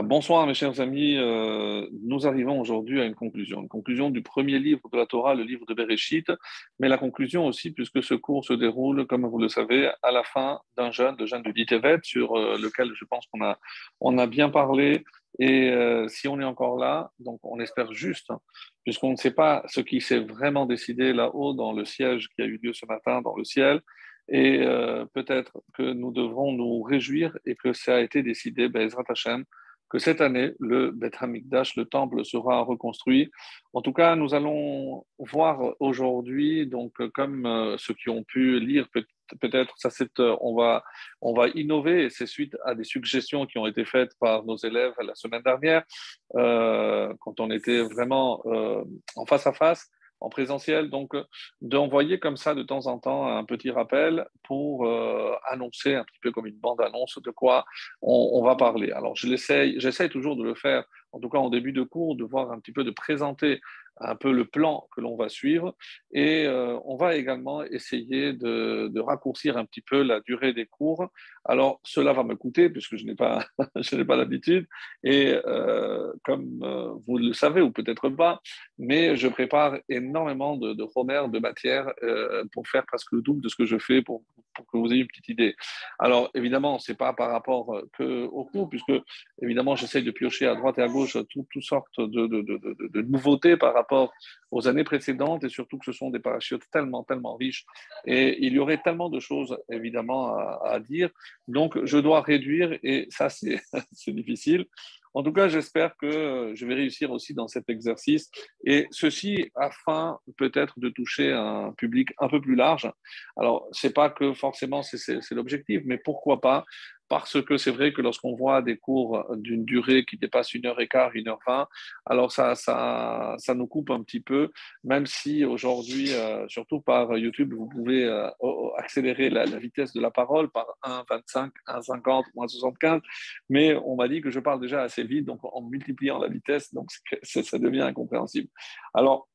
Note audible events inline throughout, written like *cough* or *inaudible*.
Bonsoir mes chers amis, euh, nous arrivons aujourd'hui à une conclusion, une conclusion du premier livre de la Torah, le livre de Bereshit, mais la conclusion aussi puisque ce cours se déroule, comme vous le savez, à la fin d'un jeûne, le jeûne de Ditevet, sur euh, lequel je pense qu'on a, on a bien parlé, et euh, si on est encore là, donc on espère juste, hein, puisqu'on ne sait pas ce qui s'est vraiment décidé là-haut dans le siège qui a eu lieu ce matin dans le ciel, et peut-être que nous devrons nous réjouir et que ça a été décidé, Bezrat Hashem, que cette année, le Beth Hamikdash, le temple, sera reconstruit. En tout cas, nous allons voir aujourd'hui, donc comme euh, ceux qui ont pu lire peut-être ça c'est euh, on va on va innover et c'est suite à des suggestions qui ont été faites par nos élèves la semaine dernière euh, quand on était vraiment en face à face en présentiel. Donc, euh, d'envoyer comme ça de temps en temps un petit rappel pour euh, annoncer un petit peu comme une bande-annonce de quoi on, va parler. Alors, je j'essaie toujours de le faire, en tout cas en début de cours, de voir un petit peu, de présenter un peu le plan que l'on va suivre. Et euh, on va également essayer de, raccourcir un petit peu la durée des cours. Alors, cela va me coûter puisque je n'ai pas, *laughs* pas l'habitude. Et euh, comme euh, vous le savez, ou peut-être pas, mais je prépare énormément de, de de matière pour faire presque le double de ce que je fais pour, pour que vous ayez une petite idée. Alors, évidemment, ce n'est pas par rapport que au cours, puisque, évidemment, j'essaie de piocher à droite et à gauche toutes sortes de, de, de, nouveautés par rapport aux années précédentes et surtout que ce sont des parachutes tellement, tellement riches et il y aurait tellement de choses évidemment à, dire. Donc je dois réduire et ça c'est *laughs* difficile. En tout cas, j'espère que je vais réussir aussi dans cet exercice et ceci afin peut-être de toucher un public un peu plus large. Alors, c'est pas que forcément c'est l'objectif, mais pourquoi pas parce que c'est vrai que lorsqu'on voit des cours d'une durée qui dépasse une heure et quart, une heure vingt, alors ça, ça, ça nous coupe un petit peu, même si aujourd'hui, euh, surtout par YouTube, vous pouvez euh, accélérer la, vitesse de la parole par 1,25, 1,50, 1,75, mais on m'a dit que je parle déjà assez vite, donc en multipliant la vitesse, donc ça devient incompréhensible. Alors,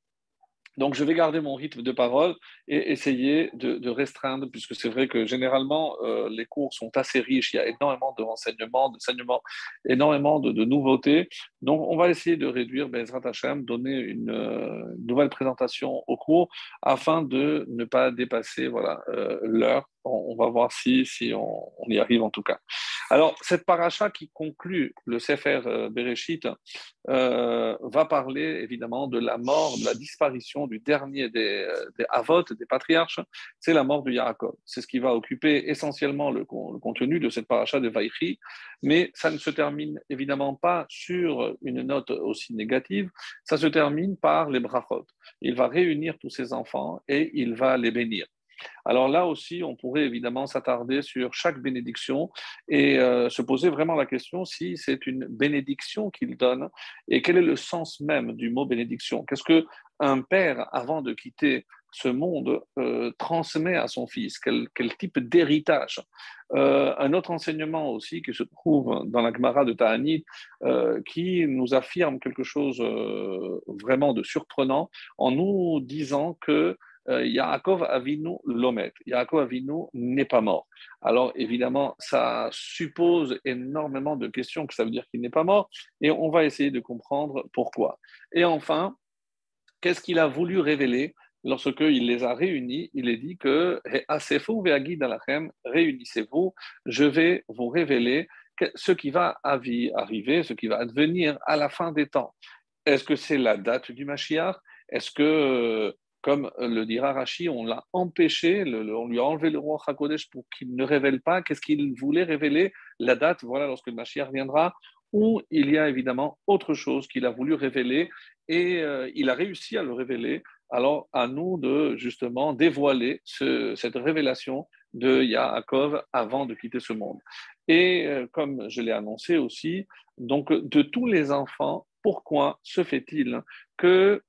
donc, je vais garder mon rythme de parole et essayer de, restreindre, puisque c'est vrai que généralement, euh, les cours sont assez riches, il y a énormément de renseignements, d'enseignements, énormément de, nouveautés. Donc, on va essayer de réduire Bezrat Hashem, donner une euh, nouvelle présentation au cours afin de ne pas dépasser voilà, euh, l'heure on, va voir si, on, y arrive en tout cas. Alors, cette paracha qui conclut le Sefer euh, Bereshit euh, va parler évidemment de la mort, de la disparition du dernier des, euh, des des patriarches, c'est la mort de Yaakov. C'est ce qui va occuper essentiellement le, contenu de cette paracha de Vaïchi, mais ça ne se termine évidemment pas sur une note aussi négative, ça se termine par les brachot. Il va réunir tous ses enfants et il va les bénir. Alors là aussi, on pourrait évidemment s'attarder sur chaque bénédiction et euh, se poser vraiment la question si c'est une bénédiction qu'il donne et quel est le sens même du mot bénédiction. Qu'est-ce que un père, avant de quitter ce monde, euh, transmet à son fils? Quel, type d'héritage? Euh, Un autre enseignement aussi qui se trouve dans la Gemara de Ta'anit, qui nous affirme quelque chose vraiment de surprenant en nous disant que euh, Yaakov Avinu l'omet. Yaakov Avinu n'est pas mort. Alors évidemment, ça suppose énormément de questions, que ça veut dire qu'il n'est pas mort, et on va essayer de comprendre pourquoi. Et enfin, qu'est-ce qu'il a voulu révéler lorsqu'il les a réunis? Il est dit que réunissez-vous, je vais vous révéler ce qui va arriver, ce qui va advenir à la fin des temps. Est-ce que c'est la date du Mashiach? Est-ce que comme le dira Rashi, on l'a empêché, on lui a enlevé le roi Hakodesh pour qu'il ne révèle pas. Qu'est-ce qu'il voulait révéler? La date, voilà, lorsque le Mashiach viendra, où il y a évidemment autre chose qu'il a voulu révéler et euh, il a réussi à le révéler. Alors, à nous de justement dévoiler cette révélation de Yaakov avant de quitter ce monde. Et euh, comme je l'ai annoncé aussi, donc de tous les enfants, pourquoi se fait-il que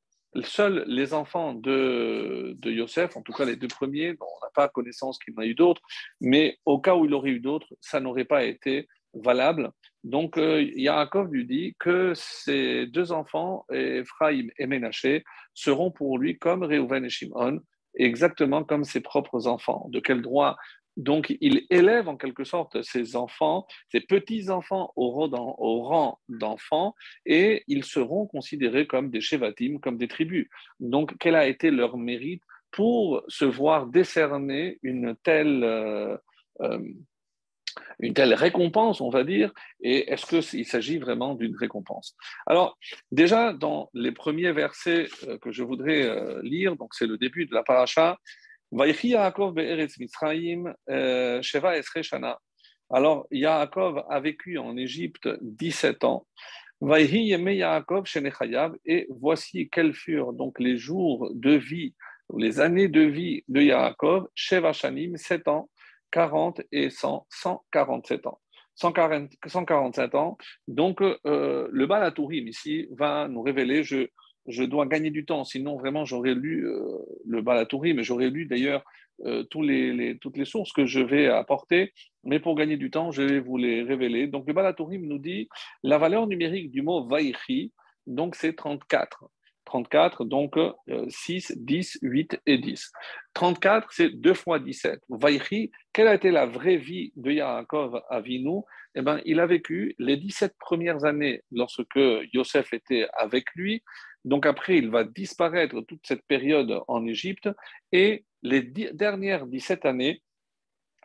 seuls les enfants de, de Yosef, en tout cas les deux premiers, on n'a pas connaissance qu'il en a eu d'autres, mais au cas où il aurait eu d'autres, ça n'aurait pas été valable. Donc euh, Yaakov lui dit que ces deux enfants, Ephraim et Ménaché, seront pour lui comme Reuven et Shimon, exactement comme ses propres enfants. De quel droit Donc, il élève en quelque sorte ses enfants, ses petits-enfants au rang d'enfants, et ils seront considérés comme des Shevatim, comme des tribus. Donc, quel a été leur mérite pour se voir décerner une telle... Euh, euh, une telle récompense, on va dire, et est-ce qu'il s'agit vraiment d'une récompense? Alors, déjà, dans les premiers versets euh, que je voudrais lire, donc c'est le début de la paracha, Alors, Yaakov a vécu en Égypte 17 ans. Et voici quels furent donc les jours de vie, les années de vie de Yaakov, Shanim, 7 ans, 40 et 100, 147 ans. 140, 147 ans. Donc, euh, le Balatourim ici va nous révéler, je, je dois gagner du temps, sinon vraiment j'aurais lu euh, le Balatouri, mais j'aurais lu d'ailleurs euh, toutes les sources que je vais apporter, mais pour gagner du temps, je vais vous les révéler. Donc le Balatourim nous dit la valeur numérique du mot Vaïchi, donc c'est 34. 34, donc 6, 10, 8 et 10. 34, c'est 2 fois 17. Vaïchi, quelle a été la vraie vie de Yaakov Avinu? Eh ben, Il a vécu les 17 premières années lorsque Yosef était avec lui, donc après, il va disparaître toute cette période en Égypte et les dernières 17 années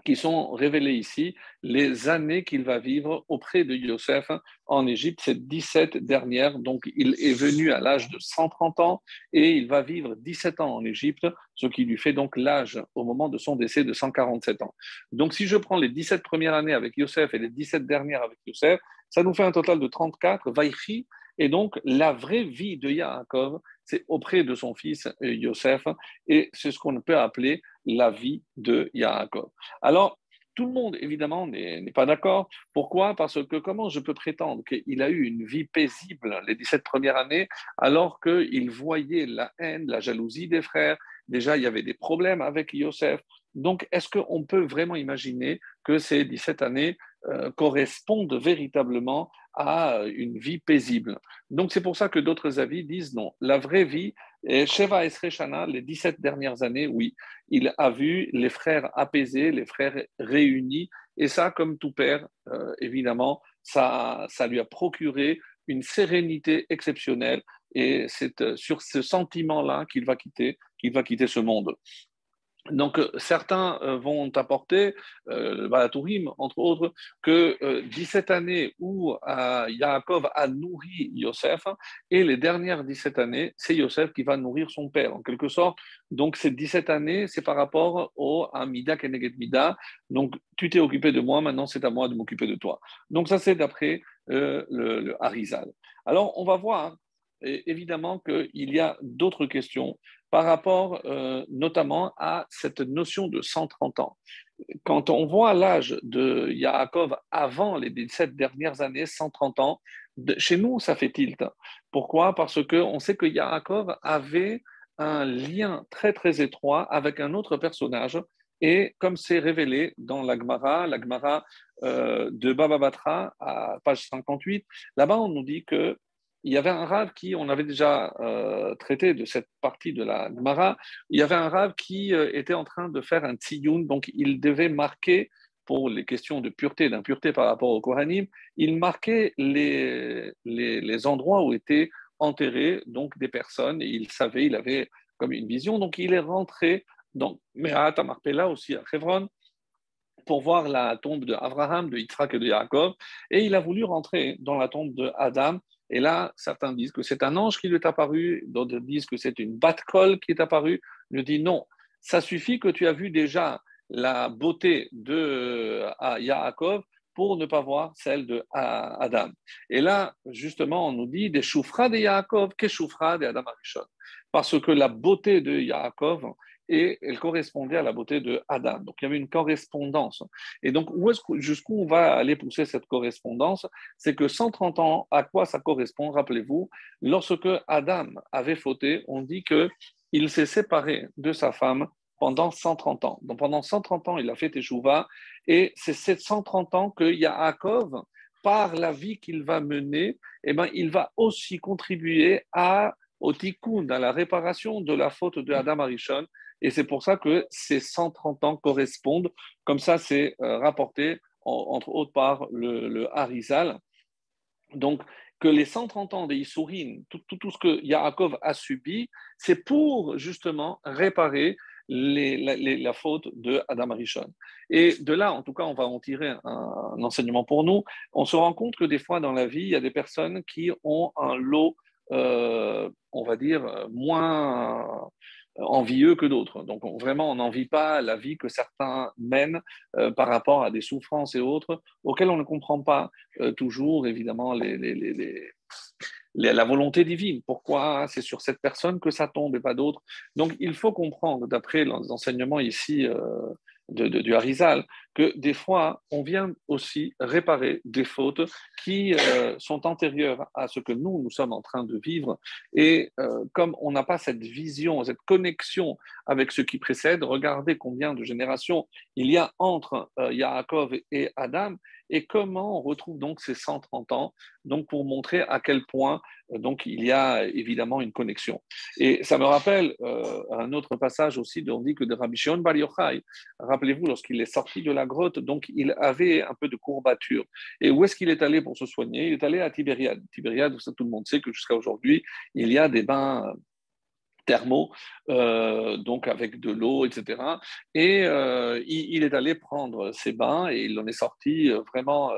qui sont révélées ici, les années qu'il va vivre auprès de Yosef en Égypte, ces 17 dernières. Donc il est venu à l'âge de 130 ans et il va vivre 17 ans en Égypte, ce qui lui fait donc l'âge au moment de son décès de 147 ans. Donc si je prends les 17 premières années avec Yosef et les 17 dernières avec Yosef, ça nous fait un total de 34. Vaïchi, et donc, la vraie vie de Yaakov, c'est auprès de son fils euh, Yosef, et c'est ce qu'on peut appeler la vie de Yaakov. Alors, tout le monde, évidemment, n'est pas d'accord. Pourquoi? Parce que comment je peux prétendre qu'il a eu une vie paisible les 17 premières années, alors qu'il voyait la haine, la jalousie des frères? Déjà, il y avait des problèmes avec Yosef. Donc, est-ce qu'on peut vraiment imaginer que ces 17 années euh, correspondent véritablement à une vie paisible. Donc c'est pour ça que d'autres avis disent non. La vraie vie, et Sheva Esrechana, les 17 dernières années, oui, il a vu les frères apaisés, les frères réunis, et ça, comme tout père, euh, évidemment, ça, ça lui a procuré une sérénité exceptionnelle, et c'est euh, sur ce sentiment-là qu'il va quitter, qu'il va quitter ce monde. Donc, euh, certains euh, vont apporter, euh, Balatourim, entre autres, que 17 années où Yaakov a nourri Yosef, et les dernières 17 années, c'est Yosef qui va nourrir son père, en quelque sorte. Donc, ces 17 années, c'est par rapport au Amida Keneged Mida. Donc, tu t'es occupé de moi, maintenant c'est à moi de m'occuper de toi. Donc, ça, c'est d'après le, le Harizal. Alors, on va voir évidemment qu'il y a d'autres questions par rapport euh, notamment à cette notion de 130 ans. Quand on voit l'âge de Yaakov avant les 17 dernières années, 130 ans, chez nous, ça fait tilt. Pourquoi? Parce qu'on sait que Yaakov avait un lien très très étroit avec un autre personnage. Et comme c'est révélé dans l'Agmara, l'Agmara euh, de Baba Batra, à page 58, là-bas on nous dit que il y avait un rave qui, on avait déjà euh, traité de cette partie de la Gemara, il y avait un rave qui euh, était en train de faire un tziyun, donc il devait marquer, pour les questions de pureté, d'impureté par rapport au Kohanim, il marquait les, les, endroits où étaient enterrés donc des personnes, et il savait, il avait comme une vision, donc il est rentré dans Mehat Marpella aussi à Hebron, pour voir la tombe de Abraham, de Yitzhak et de Yaakov, et il a voulu rentrer dans la tombe de Adam et là, certains disent que c'est un ange qui lui est apparu, d'autres disent que c'est une batte-colle qui est apparue. Je dis non, ça suffit que tu as vu déjà la beauté de Yaakov pour ne pas voir celle de Adam. Et là, justement, on nous dit des choufras de Yaakov, que choufra de Adam Arishon? Parce que la beauté de Yaakov, et elle correspondait à la beauté de Adam. Donc il y avait une correspondance. Et donc jusqu'où on va aller pousser cette correspondance? C'est que 130 ans, à quoi ça correspond Rappelez-vous, lorsque Adam avait fauté, on dit que il s'est séparé de sa femme pendant 130 ans. Donc pendant 130 ans, il a fait Teshuvah et c'est ces 130 ans que Yaakov, par la vie qu'il va mener, eh ben, il va aussi contribuer à au tikkun, à la réparation de la faute de Adam Arishon, Et c'est pour ça que ces 130 ans correspondent, comme ça c'est euh, rapporté, entre autres par le, Harizal. Donc, que les 130 ans des tout, tout, ce que Yaakov a subi, c'est pour justement réparer la, faute de Adam Arishon. Et de là, en tout cas, on va en tirer un, enseignement pour nous. On se rend compte que des fois dans la vie, il y a des personnes qui ont un lot, euh, on va dire, moins envieux que d'autres. Donc vraiment, on n'envie pas la vie que certains mènent euh, par rapport à des souffrances et autres, auxquelles on ne comprend pas euh, toujours, évidemment, la volonté divine. Pourquoi c'est sur cette personne que ça tombe et pas d'autres? Donc il faut comprendre, d'après l'enseignement ici euh, de, du Harizal, que des fois, on vient aussi réparer des fautes qui euh, sont antérieures à ce que nous, nous sommes en train de vivre. Et euh, comme on n'a pas cette vision, cette connexion avec ce qui précède, regardez combien de générations il y a entre euh, Yaakov et Adam, et comment on retrouve donc ces 130 ans, donc pour montrer à quel point donc il y a évidemment une connexion. Et ça me rappelle un autre passage aussi, on dit que de Rabbi Shimon Bar rappelez-vous, lorsqu'il est sorti de la grotte, donc il avait un peu de courbature. Et où est-ce qu'il est allé pour se soigner? Il est allé à Tibériade. Tibériade, tout le monde sait que jusqu'à aujourd'hui, il y a des bains thermaux, euh, donc avec de l'eau, etc. Et euh, il, est allé prendre ses bains et il en est sorti euh, vraiment,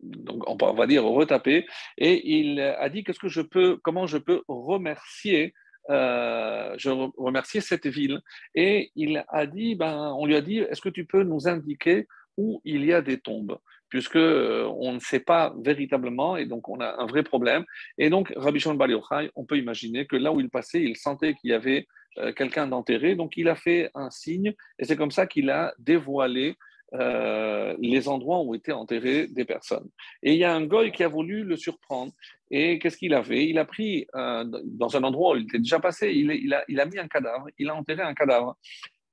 donc on va dire retapé. Et il a dit qu'est-ce que je peux, comment je peux remercier euh, je remerciais cette ville? Et il a dit, ben, on lui a dit, est-ce que tu peux nous indiquer où il y a des tombes? Puisque euh, on ne sait pas véritablement et donc on a un vrai problème. Et donc Rabbi Shimon Bar on peut imaginer que là où il passait, il sentait qu'il y avait euh, quelqu'un d'enterré, donc il a fait un signe et c'est comme ça qu'il a dévoilé euh, les endroits où étaient enterrés des personnes. Et il y a un goy qui a voulu le surprendre. Et qu'est-ce qu'il a fait? Il a pris, dans un endroit où il était déjà passé, il, a, il, a, mis un cadavre, il a enterré un cadavre.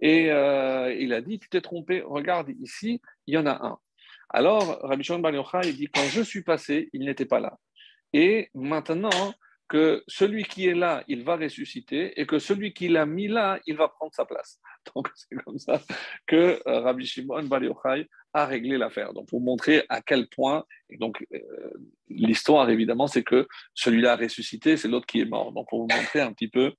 Et il a dit, tu t'es trompé, regarde ici, il y en a un. Alors, Rabbi Shimon Bar il dit, quand je suis passé, il n'était pas là. Et maintenant, que celui qui est là, il va ressusciter, et que celui qui l'a mis là, il va prendre sa place. *laughs* Donc c'est comme ça que euh, Rabbi Shimon Bar Yochai a réglé l'affaire. Donc pour montrer à quel point, donc euh, l'histoire évidemment, c'est que celui-là a ressuscité, c'est l'autre qui est mort. Donc pour vous montrer un petit peu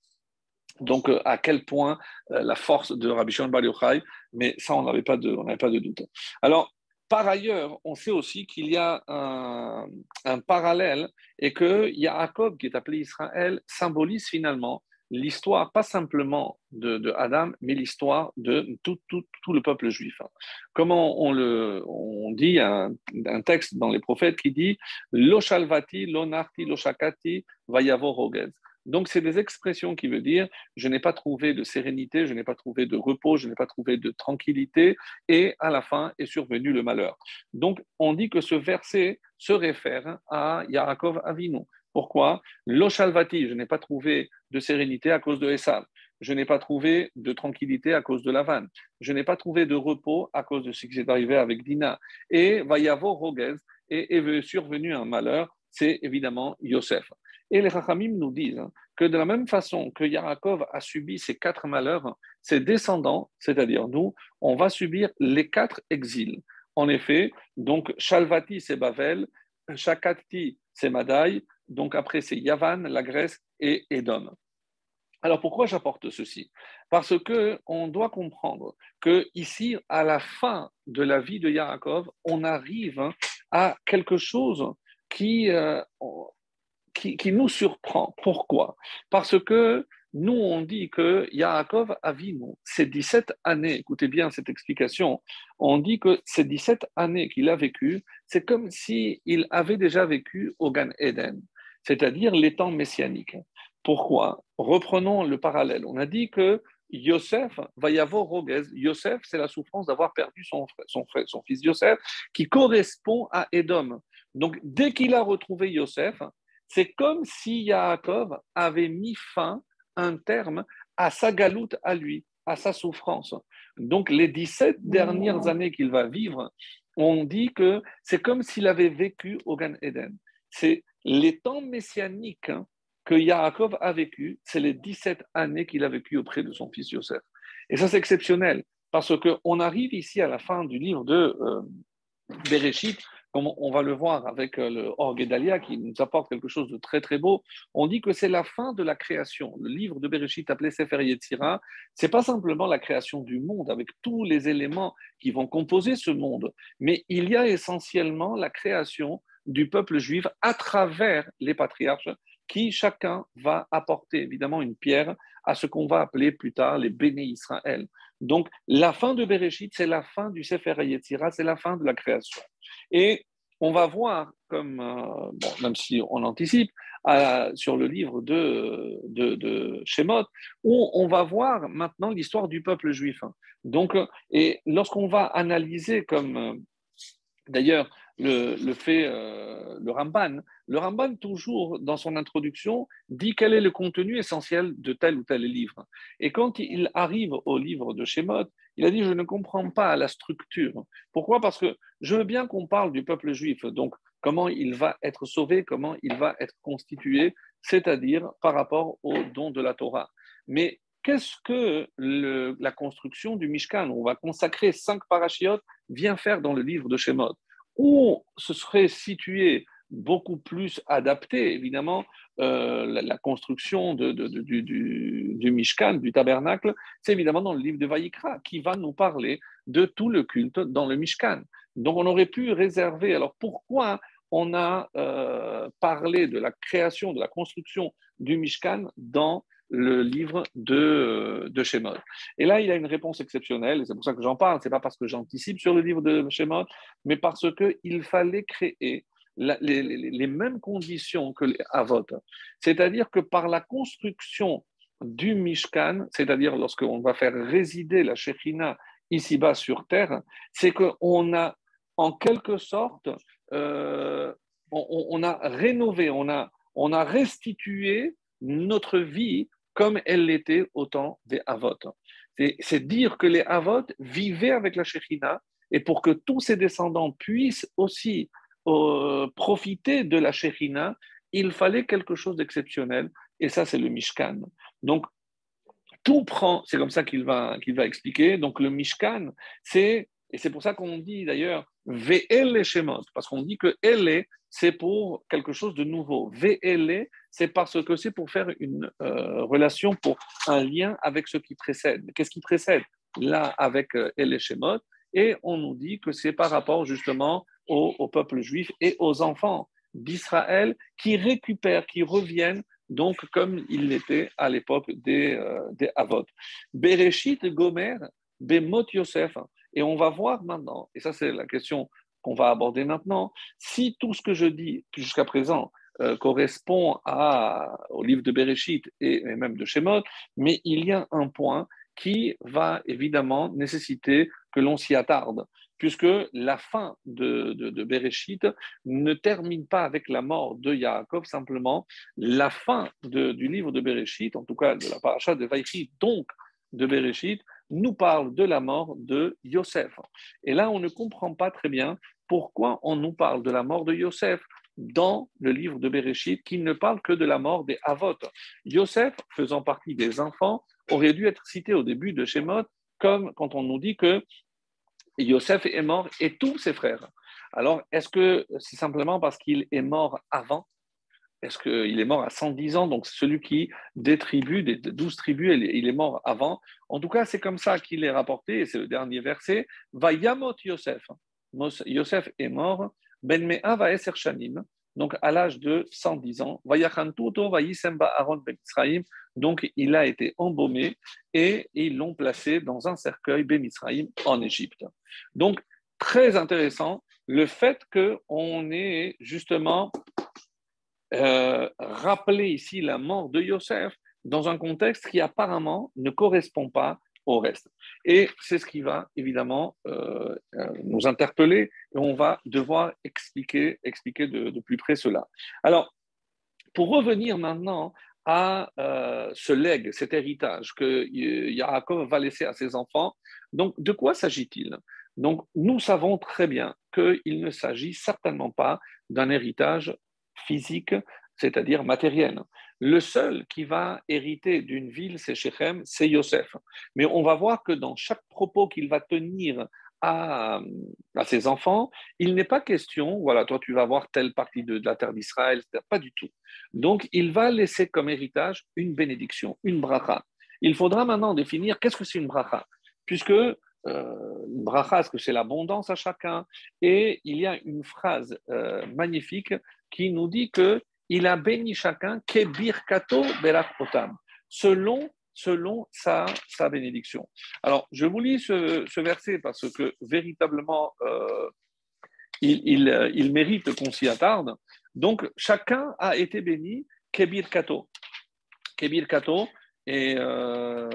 donc, euh, à quel point la force de Rabbi Shimon Bar Yochai, mais ça, on n'avait pas, de, on pas de doute. Alors, par ailleurs, on sait aussi qu'il y a un, parallèle et que Yaakov, qui est appelé Israël, symbolise finalement l'histoire, pas simplement de, Adam, mais l'histoire de tout, le peuple juif. Comment on, le, dit un, texte dans les prophètes qui dit Lo shalvati, lo narti, lo shakati, vayavo rogez. Donc, c'est des expressions qui veulent dire je n'ai pas trouvé de sérénité, je n'ai pas trouvé de repos, je n'ai pas trouvé de tranquillité, et à la fin est survenu le malheur. Donc, on dit que ce verset se réfère à Yaakov Avinu. Pourquoi? L'Oshalvati, je n'ai pas trouvé de sérénité à cause de Esav. Je n'ai pas trouvé de tranquillité à cause de Lavan. Je n'ai pas trouvé de repos à cause de ce qui s'est arrivé avec Dina. Et va y avoir Roguez, et est survenu un malheur, c'est évidemment Yosef. Et les Rachamim nous disent que de la même façon que Yaakov a subi ces quatre malheurs, ses descendants, c'est-à-dire nous, on va subir les quatre exils. En effet, donc Shalvati c'est Bavel, Shakati c'est Madaï, donc après c'est Yavan, la Grèce et Édom. Alors pourquoi j'apporte ceci? Parce que on doit comprendre que ici, à la fin de la vie de Yaakov, on arrive à quelque chose qui, euh, qui, nous surprend. Pourquoi? Parce que nous, on dit que Yaakov Avinu, ces 17 années, écoutez bien cette explication, on dit que ces 17 années qu'il a vécues, c'est comme s'il avait déjà vécu au Gan Eden, c'est-à-dire les temps messianiques. Pourquoi? Reprenons le parallèle. On a dit que Yosef va y avoir Roguez. Yosef, c'est la souffrance d'avoir perdu son, son fils Yosef, qui correspond à Edom. Donc, dès qu'il a retrouvé Yosef, c'est comme si Yaakov avait mis fin, un terme, à sa galoute à lui, à sa souffrance. Donc les 17 dernières années qu'il va vivre, on dit que c'est comme s'il avait vécu au Gan Eden. C'est les temps messianiques hein, que Yaakov a vécu, c'est les 17 années qu'il a vécu auprès de son fils Yosef. Et ça, c'est exceptionnel, parce qu'on arrive ici à la fin du livre de euh, Bereshit, comme on va le voir avec euh, le Orguedalia qui nous apporte quelque chose de très très beau, on dit que c'est la fin de la création. Le livre de Bereshit appelé Sefer Yetzira, c'est pas simplement la création du monde avec tous les éléments qui vont composer ce monde, mais il y a essentiellement la création du peuple juif à travers les patriarches qui chacun va apporter évidemment une pierre à ce qu'on va appeler plus tard les béné Israël. Donc la fin de Bereshit, c'est la fin du Sefer Yetzira, c'est la fin de la création. Et on va voir, comme, euh, même si on anticipe, sur le livre de, de, Shemot, où on va voir maintenant l'histoire du peuple juif. Donc, et lorsqu'on va analyser, comme euh, d'ailleurs le, fait euh, le Ramban. Le Ramban, toujours dans son introduction, dit quel est le contenu essentiel de tel ou tel livre. Et quand il arrive au livre de Shemot, il a dit Je ne comprends pas la structure. Pourquoi? Parce que je veux bien qu'on parle du peuple juif, donc comment il va être sauvé, comment il va être constitué, c'est-à-dire par rapport au don de la Torah. Mais qu'est-ce que la construction du Mishkan? On va consacrer cinq parachiotes, vient faire dans le livre de Shemot où ce serait situé beaucoup plus adapté, évidemment, euh, la, construction du, du, Mishkan, du tabernacle, c'est évidemment dans le livre de Vaïkra, qui va nous parler de tout le culte dans le Mishkan. Donc on aurait pu réserver, alors pourquoi on a euh, parlé de la création, de la construction du Mishkan dans le livre de, de Shemot. Et là, il a une réponse exceptionnelle, et c'est pour ça que j'en parle, c'est pas parce que j'anticipe sur le livre de Shemot, mais parce qu'il fallait créer les, mêmes conditions que les Avot. C'est-à-dire que par la construction du Mishkan, c'est-à-dire lorsqu'on va faire résider la Shekhina ici-bas sur terre, c'est qu'on a en quelque sorte, euh, on, a rénové, on a, on a restitué notre vie comme elle l'était au temps des Havot. C'est dire que les Havot vivaient avec la Shekhina et pour que tous ses descendants puissent aussi euh, profiter de la Shekhina, il fallait quelque chose d'exceptionnel et ça c'est le Mishkan. Donc tout prend, c'est comme ça qu'il va, va expliquer. Donc le Mishkan, c'est, et c'est pour ça qu'on dit d'ailleurs VL Shemot, parce qu'on dit que elle c'est pour quelque chose de nouveau. VL, c'est parce que c'est pour faire une euh, relation, pour un lien avec ce qui précède. Qu'est-ce qui précède? Là avec euh, Et on nous dit que c'est par rapport justement au, peuple juif et aux enfants d'Israël qui récupèrent, qui reviennent donc comme il l'était à l'époque des, euh, des Avot. Bereshit Gomer, Bemot Yosef. Et on va voir maintenant, et ça c'est la question qu'on va aborder maintenant, si tout ce que je dis jusqu'à présent euh, correspond à, au livre de Bereshit et, même de Shemot, mais il y a un point qui va évidemment nécessiter que l'on s'y attarde, puisque la fin de, de, Bereshit ne termine pas avec la mort de Yaakov, simplement la fin du livre de Bereshit, en tout cas de la paracha de Vaïchi, donc de Bereshit, nous parle de la mort de Yosef. Et là, on ne comprend pas très bien pourquoi on nous parle de la mort de Yosef dans le livre de Bereshit, qui ne parle que de la mort des Havot. Yosef, faisant partie des enfants, aurait dû être cité au début de Shemot, comme quand on nous dit que Yosef est mort et tous ses frères. Alors, est-ce que c'est simplement parce qu'il est mort avant est-ce qu'il est mort à 110 ans Donc, celui qui, des tribus, des 12 tribus, il est mort avant. En tout cas, c'est comme ça qu'il est rapporté, et c'est le dernier verset. Va Yamot Yosef. Yosef est mort. Ben Mea va Eser Shanim. Donc, à l'âge de 110 ans. Va Yisemba Aaron Ben Israïm. Donc, il a été embaumé et ils l'ont placé dans un cercueil Ben Israïm en Égypte. Donc, très intéressant le fait qu'on ait justement euh, rappeler ici la mort de Yosef dans un contexte qui apparemment ne correspond pas au reste. Et c'est ce qui va évidemment euh, euh, nous interpeller et on va devoir expliquer, expliquer de, plus près cela. Alors, pour revenir maintenant à ce legs, cet héritage que Yaakov va laisser à ses enfants, donc de quoi s'agit-il? Donc, nous savons très bien qu'il ne s'agit certainement pas d'un héritage physique, c'est-à-dire matériel. le seul qui va hériter d'une ville, c'est Shechem, c'est Yosef. Mais on va voir que dans chaque propos qu'il va tenir à, ses enfants, il n'est pas question, voilà, toi tu vas avoir telle partie de, la terre d'Israël, pas du tout. Donc il va laisser comme héritage une bénédiction, une bracha. Il faudra maintenant définir qu'est-ce que c'est une bracha, puisque une est-ce que c'est l'abondance à chacun? Et il y a une phrase euh, magnifique qui nous dit que il a béni chacun kebir kato selon selon sa, sa bénédiction. Alors, je vous lis ce, verset parce que véritablement, euh, il, il, mérite qu'on s'y attarde. Donc, chacun a été béni, Kebir Kato. Kebir Kato, euh,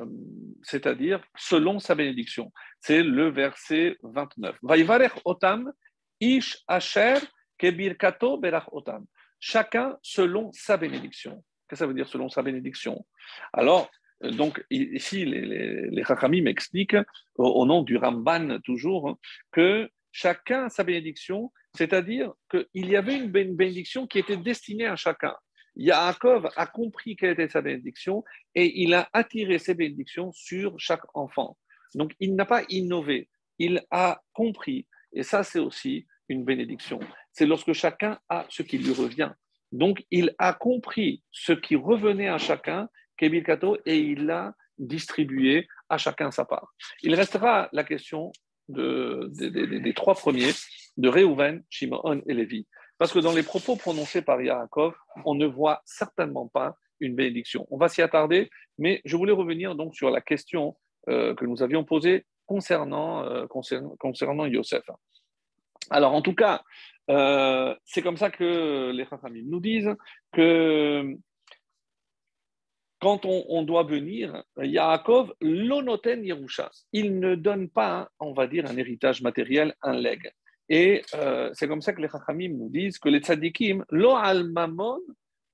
c'est-à-dire selon sa bénédiction. C'est le verset 29. Vaivarech Otam, Ish Asher, Kebir Kato, Berach Otam. Chacun selon sa bénédiction. Qu'est-ce que ça veut dire selon sa bénédiction? Alors, donc, ici, les, les, m'expliquent, au, nom du Ramban toujours, hein, que chacun sa bénédiction, c'est-à-dire qu'il y avait une bénédiction qui était destinée à chacun. Yaakov a compris quelle était sa bénédiction et il a attiré ses bénédictions sur chaque enfant. Donc, il n'a pas innové, il a compris. Et ça, c'est aussi une bénédiction. C'est lorsque chacun a ce qui lui revient. Donc, il a compris ce qui revenait à chacun Kebil Kato, et il l'a distribué à chacun sa part. Il restera la question des trois premiers, de Reuven, Shimon et Lévi. Parce que dans les propos prononcés par Yaakov, on ne voit certainement pas une bénédiction. On va s'y attarder, mais je voulais revenir donc sur la question euh, que nous avions posée concernant, euh, concernant, Yosef. Alors, en tout cas, euh, c'est comme ça que les Chachamim nous disent que quand on, doit venir, Yaakov, l'onoten Yerusha, il ne donne pas, on va dire, un héritage matériel, un leg. Et euh, c'est comme ça que les Chachamim nous disent que les tzadikim, lo al mamon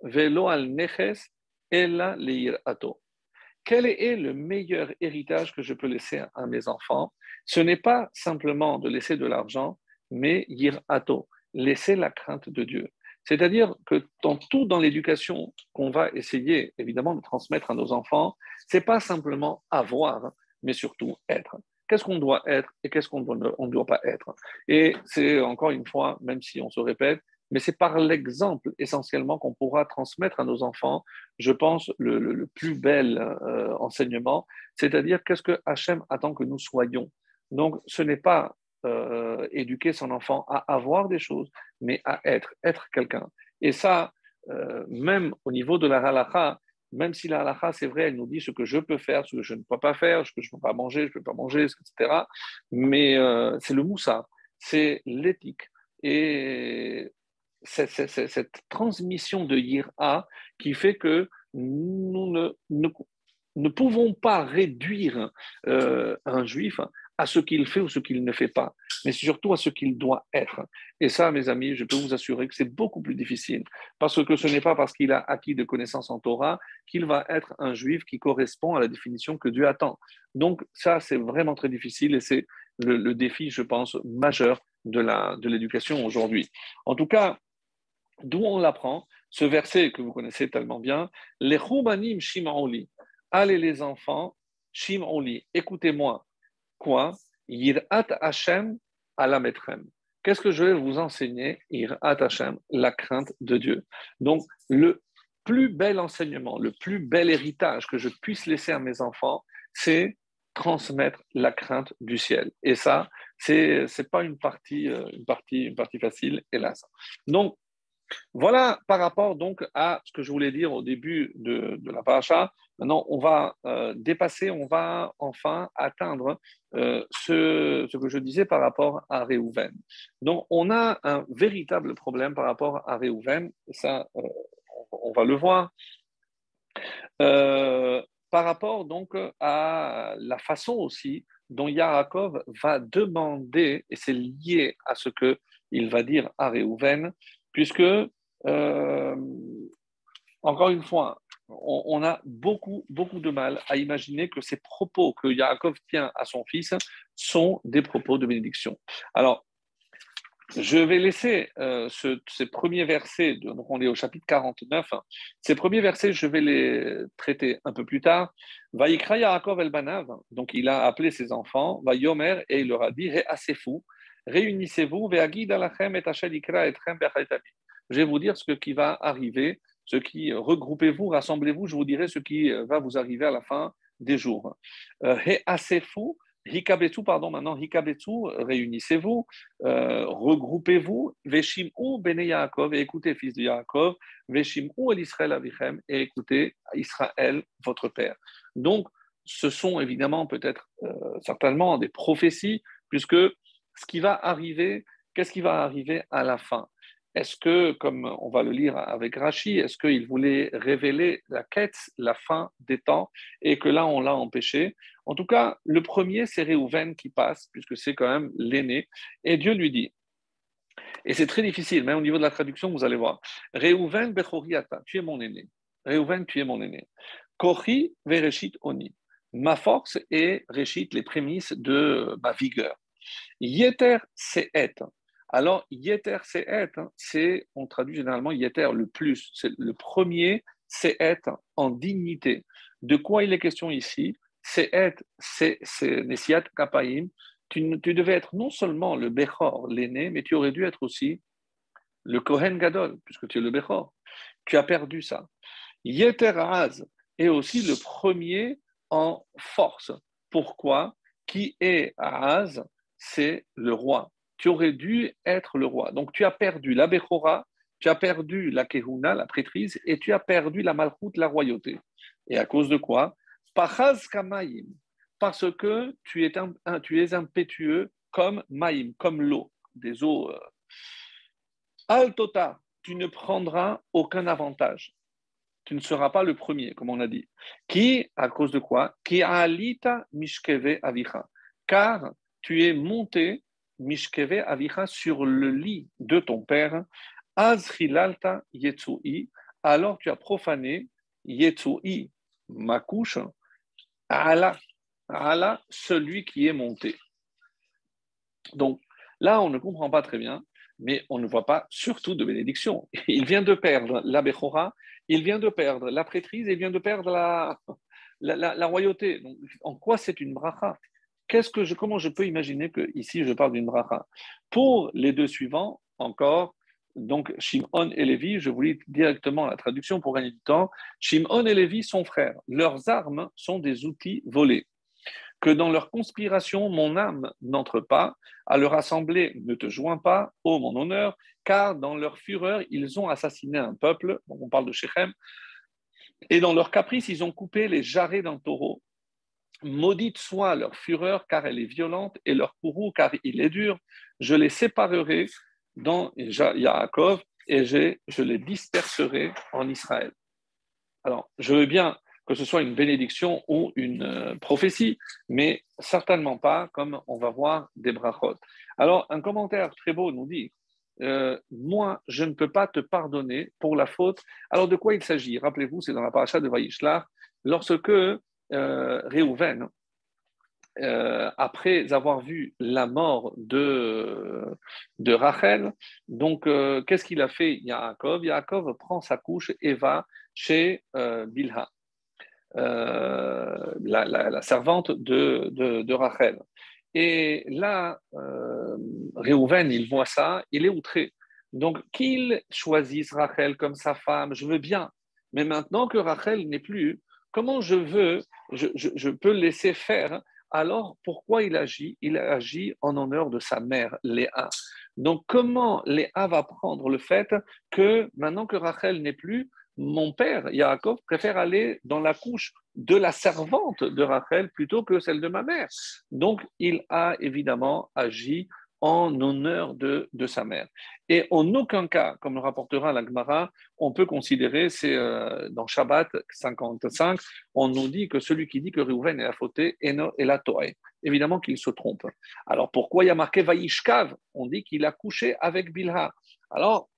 velo al neches, ella ato. Quel est le meilleur héritage que je peux laisser à mes enfants? Ce n'est pas simplement de laisser de l'argent, mais ato, laisser la crainte de Dieu. C'est-à-dire que dans tout dans l'éducation qu'on va essayer évidemment de transmettre à nos enfants, c'est pas simplement avoir, mais surtout être. Qu'est-ce qu'on doit être et qu'est-ce qu'on ne doit pas être Et c'est encore une fois, même si on se répète, mais c'est par l'exemple essentiellement qu'on pourra transmettre à nos enfants, je pense, le, plus bel euh, enseignement, c'est-à-dire qu'est-ce que Hachem attend que nous soyons. Donc, ce n'est pas euh, éduquer son enfant à avoir des choses, mais à être, être quelqu'un. Et ça, euh, même au niveau de la halakha, même si la halakha, c'est vrai, elle nous dit ce que je peux faire, ce que je ne peux pas faire, ce que je ne peux pas manger, je ne peux pas manger, etc. Mais euh, c'est le moussa, c'est l'éthique. Et c'est, cette transmission de yira qui fait que nous ne, ne, pouvons pas réduire un juif à ce qu'il fait ou ce qu'il ne fait pas, mais surtout à ce qu'il doit être. Et ça, mes amis, je peux vous assurer que c'est beaucoup plus difficile, parce que ce n'est pas parce qu'il a acquis de connaissances en Torah qu'il va être un juif qui correspond à la définition que Dieu attend. Donc ça, c'est vraiment très difficile et c'est le, défi, je pense, majeur de l'éducation de aujourd'hui. En tout cas, d'où on l'apprend Ce verset que vous connaissez tellement bien, les Choumanim Shimaoli, allez les enfants, Shimaoli, écoutez-moi, Quoi? Hashem. Qu'est-ce que je vais vous enseigner? Yirat Hashem, la crainte de Dieu. Donc, le plus bel enseignement, le plus bel héritage que je puisse laisser à mes enfants, c'est transmettre la crainte du ciel. Et ça, c'est n'est pas une partie, euh, une partie, une partie facile, hélas. Donc, voilà par rapport donc à ce que je voulais dire au début de, la paracha. Maintenant, on va euh, dépasser, on va enfin atteindre euh, ce, que je disais par rapport à Réhouven. Donc, on a un véritable problème par rapport à Réhouven, ça, euh, on va le voir. par rapport donc à la façon aussi dont Yaakov va demander, et c'est lié à ce qu'il va dire à Réhouven, puisque, euh, encore une fois, on, a beaucoup, beaucoup de mal à imaginer que ces propos que Yaakov tient à son fils sont des propos de bénédiction. Alors, je vais laisser euh, ces premiers versets, donc on est au chapitre 49, hein. ces premiers versets, je vais les traiter un peu plus tard. Vaikra Yaakov el Banav, donc il a appelé ses enfants, va Yomer, et il leur a dit, fou, réunissez-vous, je vais vous dire ce qui va arriver, ce qui, regroupez-vous, rassemblez-vous, je vous dirai ce qui va vous arriver à la fin des jours. Euh, fou, Hikabetsu, pardon, maintenant, réunissez-vous, euh, regroupez-vous, Veshim ou Bene Yaakov, et écoutez, fils de Yaakov, Veshim ou Israël Avichem, et écoutez, Israël, votre père. Donc, ce sont évidemment peut-être euh, certainement des prophéties, puisque ce qui va arriver, qu'est-ce qui va arriver à la fin? Est-ce que, comme on va le lire avec Rachi, est-ce qu'il voulait révéler la quête, la fin des temps, et que là, on l'a empêché? En tout cas, le premier, c'est Réhouven qui passe, puisque c'est quand même l'aîné, et Dieu lui dit, et c'est très difficile, même au niveau de la traduction, vous allez voir, Réhouven Bechoriata, tu es mon aîné. Réhouven, tu es mon aîné. Kori Vereshit Oni. Ma force est Réchit, les prémices de ma vigueur. Yeter Se'et, alors, yeter c'est hein, c'est, on traduit généralement yeter le plus, c'est le premier c'est être en dignité. De quoi il est question ici? C'est être, c'est Nesiat Kapaim. Tu, tu, devais être non seulement le Bechor, l'aîné, mais tu aurais dû être aussi le Kohen Gadol, puisque tu es le Bechor. Tu as perdu ça. Yeter Az est aussi le premier en force. Pourquoi? Qui est Az? C'est le roi tu aurais dû être le roi. Donc tu as perdu la Bechora, tu as perdu la Kehuna, la prêtrise, et tu as perdu la Malchut, la royauté. Et à cause de quoi? Parce que tu es, tu es impétueux comme Maïm, comme l'eau, des eaux. Euh. Altota, tu ne prendras aucun avantage. Tu ne seras pas le premier, comme on a dit. Qui, à cause de quoi? Qui alita mishkeve avicha. Car tu es monté Mishkeve Avicha sur le lit de ton père, Azrilalta Yetsui, alors tu as profané Yetsui, ma couche, Allah, celui qui est monté. Donc là, on ne comprend pas très bien, mais on ne voit pas surtout de bénédiction. *laughs* Il vient de perdre la Bechora, il vient de perdre la prêtrise, il vient de perdre la, la, royauté. En quoi c'est une bracha? Comment je peux imaginer que ici je parle d'une bracha? Pour les deux suivants, encore, donc Shimon et Lévi, je vous lis directement la traduction pour gagner du temps. Shimon et Lévi sont frères. Leurs armes sont des outils volés. Que dans leur conspiration, mon âme n'entre pas, à leur assemblée ne te joins pas, ô mon honneur, car dans leur fureur, ils ont assassiné un peuple, on parle de Shechem, et dans leur caprice, ils ont coupé les jarrets d'un taureau. Maudite soit leur fureur, car elle est violente, et leur courroux, car il est dur. Je les séparerai dans Yaakov, et je les disperserai en Israël. Alors, je veux bien que ce soit une bénédiction ou une euh, prophétie, mais certainement pas comme on va voir des brachot. Alors, un commentaire très beau nous dit euh, Moi, je ne peux pas te pardonner pour la faute. Alors, de quoi il s'agit? Rappelez-vous, c'est dans la paracha de Vaishlar, lorsque euh, Réhouven, euh, après avoir vu la mort de, de Rachel, donc euh, qu'est-ce qu'il a fait Yaakov? Yaakov prend sa couche et va chez Bilha, la, servante de, de, Rachel. Et là, Réhouven, il voit ça, il est outré. Donc qu'il choisisse Rachel comme sa femme, je veux bien. Mais maintenant que Rachel n'est plus, Comment je veux, je, peux laisser faire alors pourquoi il agit? Il agit en honneur de sa mère, Léa. Donc comment Léa va prendre le fait que maintenant que Rachel n'est plus, mon père, Yaakov, préfère aller dans la couche de la servante de Rachel plutôt que celle de ma mère. Donc il a évidemment agi en honneur de, de, sa mère. Et en aucun cas, comme le rapportera la Gemara, on peut considérer, c'est euh, dans Shabbat 55, on nous dit que celui qui dit que Réhouven est la faute Eno et la Torah. Évidemment qu'il se trompe. Alors pourquoi il y a marqué Vaishkav On dit qu'il a couché avec Bilha. Alors,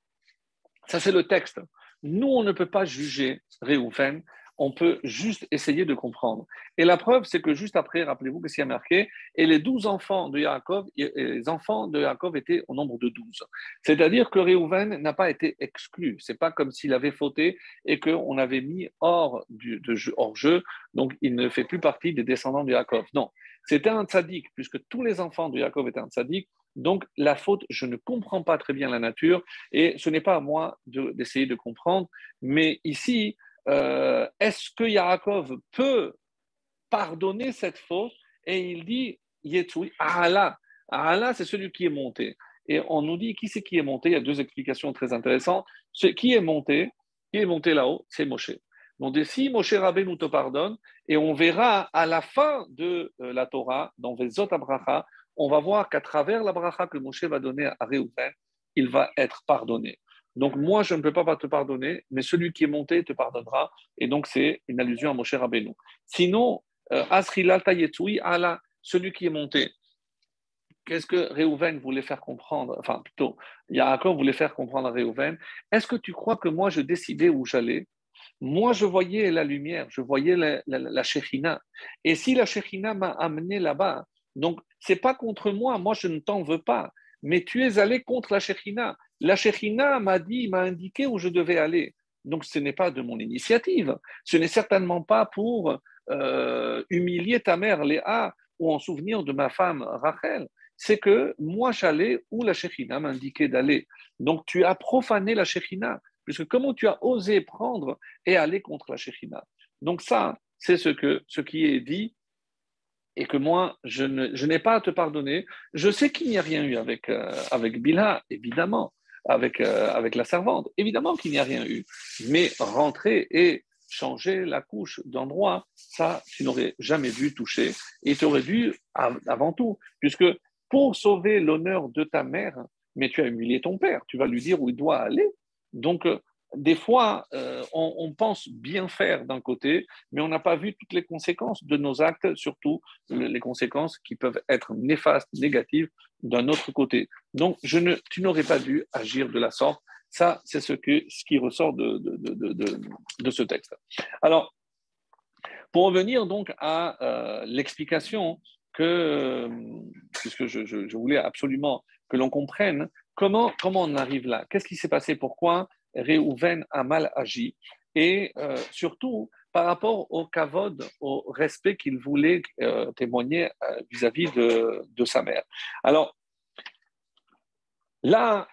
ça c'est le texte. Nous, on ne peut pas juger Réhouven on peut juste essayer de comprendre. Et la preuve, c'est que juste après, rappelez-vous que a marqué, et les douze enfants de Yaakov, les enfants de Yaakov étaient au nombre de douze. C'est-à-dire que Réhouven n'a pas été exclu. C'est pas comme s'il avait fauté et qu'on avait mis hors, du, jeu, hors jeu, donc il ne fait plus partie des descendants de Yaakov. Non, c'était un tzaddik, puisque tous les enfants de Yaakov étaient un tzaddik. Donc la faute, je ne comprends pas très bien la nature et ce n'est pas à moi d'essayer de, comprendre. Mais ici, euh, est-ce que Yaakov peut pardonner cette faute? Et il dit, Yetsui, Allah. Allah, c'est celui qui est monté. Et on nous dit qui c'est qui est monté? Il y a deux explications très intéressantes. qui est monté, qui est monté là-haut, c'est Moshe. Donc, si Moshe Rabbe nous te pardonne, et on verra à la fin de euh, la Torah, dans Vezot Abracha, on va voir qu'à travers la bracha que Moshe va donner à Réhouven, il va être pardonné. Donc moi, je ne peux pas te pardonner, mais celui qui est monté te pardonnera. Et donc c'est une allusion à Moshe Rabbeinu. Sinon, euh, Asrila Tayetui, Allah, celui qui est monté. Qu'est-ce que Réhouven voulait faire comprendre? Enfin, plutôt, Yaakov voulait faire comprendre à Réhouven. Est-ce que tu crois que moi, je décidais où j'allais? Moi, je voyais la lumière, je voyais la, la, Et si la Shekhinah m'a amené là-bas, donc c'est pas contre moi, moi je ne t'en veux pas, mais tu es allé contre la Shekhinah. La Shekhinah m'a dit, m'a indiqué où je devais aller. Donc ce n'est pas de mon initiative, ce n'est certainement pas pour euh, humilier ta mère Léa ou en souvenir de ma femme Rachel. C'est que moi j'allais où la Shekhinah m'indiquait d'aller. Donc tu as profané la Shekhinah, puisque comment tu as osé prendre et aller contre la Shekhinah. Donc ça, c'est ce, que, ce qui est dit et que moi, je, n'ai pas à te pardonner. Je sais qu'il n'y a rien eu avec, euh, avec Bilha, évidemment, avec, euh, avec la servante, évidemment qu'il n'y a rien eu. Mais rentrer et changer la couche d'endroit, ça, tu n'aurais jamais dû toucher. Et tu aurais dû, avant tout, puisque pour sauver l'honneur de ta mère, mais tu as humilié ton père, tu vas lui dire où il doit aller. Donc, euh, des fois, euh, on, pense bien faire d'un côté, mais on n'a pas vu toutes les conséquences de nos actes, surtout les conséquences qui peuvent être néfastes, négatives d'un autre côté. Donc, tu n'aurais pas dû agir de la sorte. Ça, c'est ce, qui ressort de, de, ce texte. Alors, pour revenir donc à euh, l'explication que, puisque je, je, voulais absolument que l'on comprenne comment, comment on arrive là, qu'est-ce qui s'est passé, pourquoi? Réhouven a mal agi. Et euh, surtout par rapport au kavod, au respect qu'il voulait euh, témoigner euh, vis-à-vis de, sa mère. Alors, là,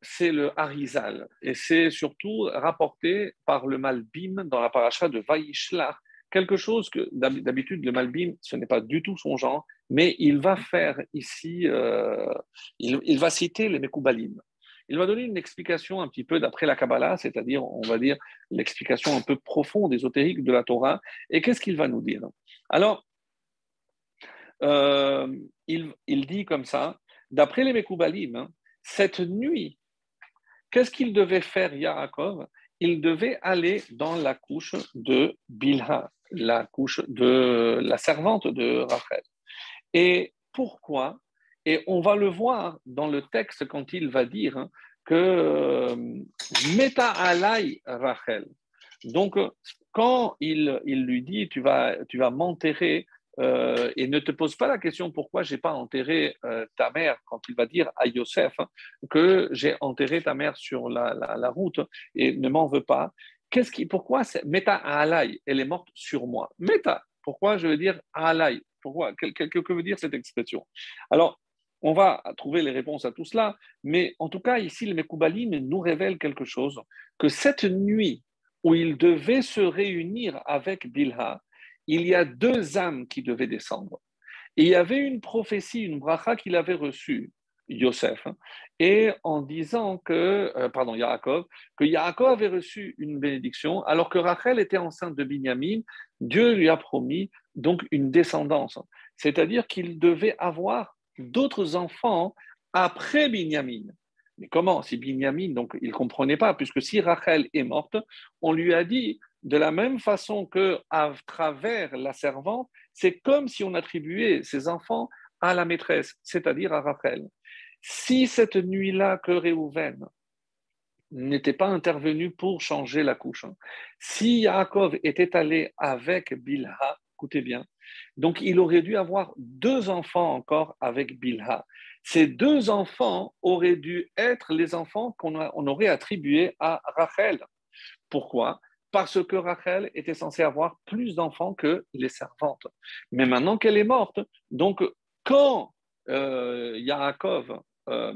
c'est le Harizal. Et c'est surtout rapporté par le Malbim dans la paracha de Vaishlar, quelque chose que d'habitude le Malbim, ce n'est pas du tout son genre, mais il va faire ici, il, il, va citer les Mekoubalim il va donner une explication un petit peu d'après la Kabbalah, c'est-à-dire, on va dire, l'explication un peu profonde, ésotérique de la Torah. Et qu'est-ce qu'il va nous dire? Alors, euh, il, dit comme ça, d'après les Mekoubalim, hein, cette nuit, qu'est-ce qu'il devait faire Yaakov? Il devait aller dans la couche de Bilha, la couche de la servante de Rachel. Et pourquoi? Et on va le voir dans le texte quand il va dire hein, que euh, Meta alay Rachel. Donc, quand il, lui dit tu vas, tu vas m'enterrer euh, et ne te pose pas la question pourquoi j'ai pas enterré euh, ta mère quand il va dire à Yosef hein, que j'ai enterré ta mère sur la, la, route et ne m'en veux pas. Qu'est-ce qui, pourquoi Meta alay Elle est morte sur moi. Meta. Pourquoi je veux dire alay? Pourquoi? Que, que, veut dire cette expression? Alors, on va trouver les réponses à tout cela, mais en tout cas, ici, le Mekoubalim nous révèle quelque chose, que cette nuit où il devait se réunir avec Bilha, il y a deux âmes qui devaient descendre. Et il y avait une prophétie, une bracha qu'il avait reçue, Yosef, et en disant que, euh, pardon, Yaakov, que Yaakov avait reçu une bénédiction, alors que Rachel était enceinte de Binyamin, Dieu lui a promis donc une descendance. C'est-à-dire qu'il devait avoir d'autres enfants après Binyamin. Mais comment? Si Binyamin, donc il ne comprenait pas, puisque si Rachel est morte, on lui a dit de la même façon que à travers la servante, c'est comme si on attribuait ses enfants à la maîtresse, c'est-à-dire à Rachel. Si cette nuit-là que Réhouven n'était pas intervenu pour changer la couche. Si Yaakov était allé avec Bilha, écoutez bien, donc il aurait dû avoir deux enfants encore avec Bilha. Ces deux enfants auraient dû être les enfants qu'on aurait attribués à Rachel. Pourquoi? Parce que Rachel était censée avoir plus d'enfants que les servantes. Mais maintenant qu'elle est morte, donc quand euh, Yaakov euh,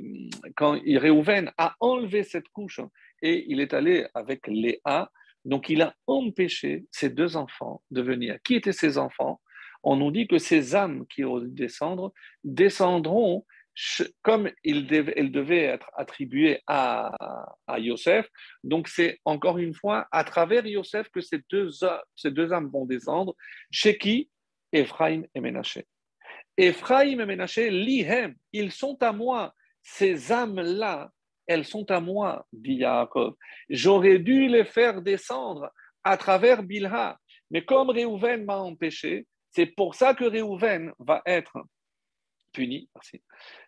quand Réhouven a enlevé cette couche et il est allé avec Léa, donc il a empêché ces deux enfants de venir. Qui étaient ces enfants? On nous dit que ces âmes qui vont descendre descendront comme elles devaient être attribuées à, à Yosef. Donc c'est encore une fois à travers Yosef que ces deux, ces deux âmes vont descendre. Chez qui? Ephraim et Ménaché. Ephraim et Ménaché, lihem, ils sont à moi ces âmes-là, elles sont à moi, dit Yaakov. J'aurais dû les faire descendre à travers Bilha. Mais comme Réhouven m'a empêché, c'est pour ça que Réhouven va être puni.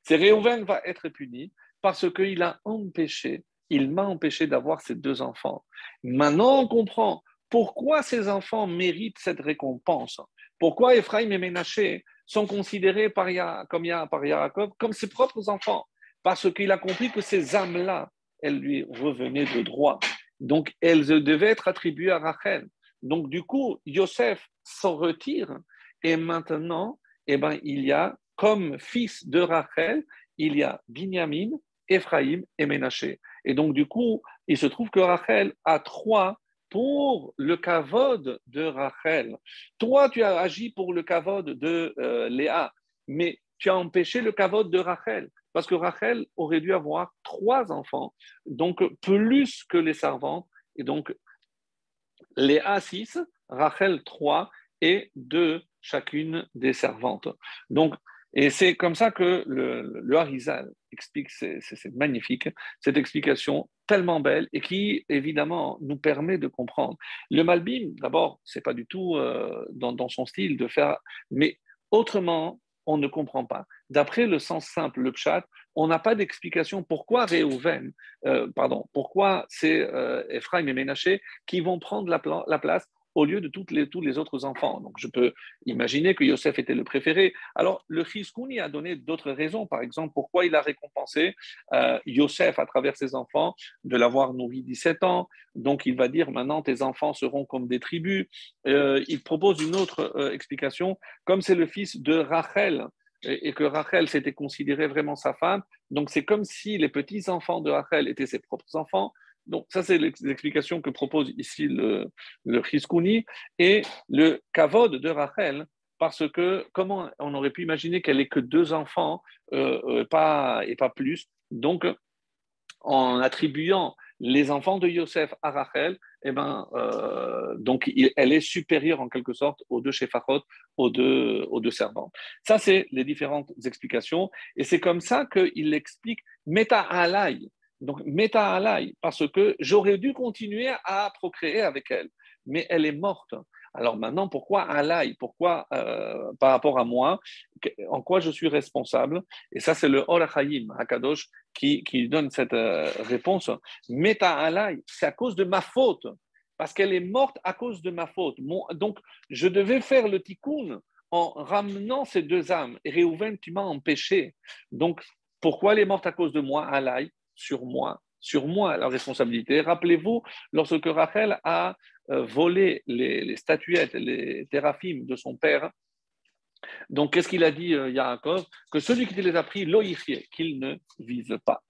C'est Réhouven va être puni parce qu'il a empêché, il m'a empêché d'avoir ces deux enfants. Maintenant, on comprend pourquoi ces enfants méritent cette récompense. Pourquoi Ephraim et Ménaché sont considérés par, comme, par Yaakov comme ses propres enfants? Parce qu'il a compris que ces âmes-là, elles lui revenaient de droit. Donc, elles devaient être attribuées à Rachel. Donc, du coup, Yosef s'en retire et maintenant, eh ben, il y a comme fils de Rachel, il y a Binyamin, Ephraim et Ménaché. Et donc, du coup, il se trouve que Rachel a trois pour le kavod de Rachel. Toi, tu as agi pour le kavod de euh, Léa, mais tu as empêché le kavod de Rachel parce que Rachel aurait dû avoir trois enfants, donc plus que les servantes, et donc Léa 6, Rachel 3 et deux chacune des servantes. Donc, et c'est comme ça que le, le Harizal explique, c'est magnifique, cette explication tellement belle et qui, évidemment, nous permet de comprendre. Le Malbim, d'abord, c'est pas du tout euh, dans, son style de faire, mais autrement, on ne comprend pas. D'après le sens simple, le pshat, on n'a pas d'explication pourquoi Réhouven, euh, pardon, pourquoi c'est euh, Ephraim et Ménaché qui vont prendre la, place au lieu de tous les autres enfants. Donc je peux imaginer que Yosef était le préféré. Alors le Chizkouni a donné d'autres raisons, par exemple pourquoi il a récompensé euh, Yosef à travers ses enfants de l'avoir nourri 17 ans. Donc il va dire maintenant tes enfants seront comme des tribus. Euh, il propose une autre euh, explication, comme c'est le fils de Rachel et, que Rachel s'était considérée vraiment sa femme. Donc c'est comme si les petits-enfants de Rachel étaient ses propres enfants. Donc ça, c'est l'explication que propose ici le, le Et le kavod de Rachel, parce que comment on aurait pu imaginer qu'elle ait que deux enfants euh, euh, pas, et pas plus. Donc, en attribuant les enfants de Yosef à Rachel, eh ben, euh, donc elle est supérieure en quelque sorte aux deux Shephachot, aux deux, aux deux servantes. Ça, c'est les différentes explications. Et c'est comme ça qu'il explique Meta alay. Donc, Meta alay, parce que j'aurais dû continuer à procréer avec elle, mais elle est morte. Alors maintenant, pourquoi alay Pourquoi euh, par rapport à moi? En quoi je suis responsable? Et ça, c'est le Or Hakadosh qui, qui donne cette euh, réponse. Meta alay, c'est à cause de ma faute, parce qu'elle est morte à cause de ma faute. donc, je devais faire le tikkun en ramenant ces deux âmes. Et Réhouven, tu m'as empêché. Donc, pourquoi elle est morte à cause de moi Alay, sur moi sur moi la responsabilité. Rappelez-vous, lorsque Rachel a euh, volé les, statuettes, les théraphim de son père, donc qu'est-ce qu'il a dit euh, Yaakov? Que celui qui les a pris, loïfié, qu'il ne vise pas.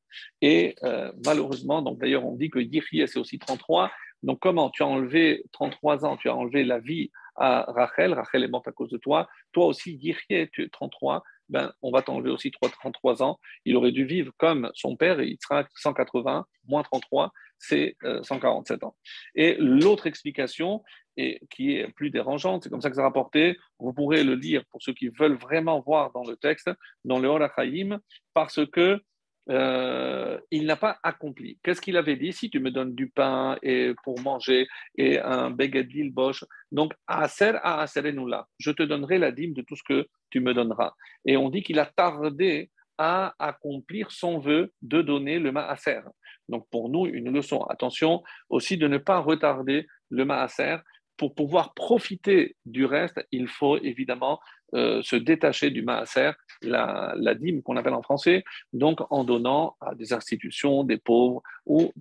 Et euh, malheureusement, donc d'ailleurs on dit que Yichie c'est aussi 33. Donc comment Tu as enlevé 33 ans, tu as enlevé la vie à Rachel, Rachel est morte à cause de toi. Toi aussi, Yichie, tu es 33, ben, on va t'enlever aussi 33 ans. Il aurait dû vivre comme son père, et il sera 180, moins 33, c'est 147 euh, ans. Et l'autre explication, et qui est plus dérangeante, c'est comme ça que c'est rapporté, vous pourrez le lire pour ceux qui veulent vraiment voir dans le texte, dans le Horachaim, parce que euh, il n'a pas accompli. Qu'est-ce qu'il avait dit? Si tu me donnes du pain et pour manger et un begedil bosch, donc aser a là, je te donnerai la dîme de tout ce que tu me donneras. Et on dit qu'il a tardé à accomplir son vœu de donner le maaser. Donc pour nous, une leçon. Attention aussi de ne pas retarder le maaser. Pour pouvoir profiter du reste, il faut évidemment euh, se détacher du maaser, la, dîme qu'on appelle en français, donc en donnant à des institutions, des pauvres, ou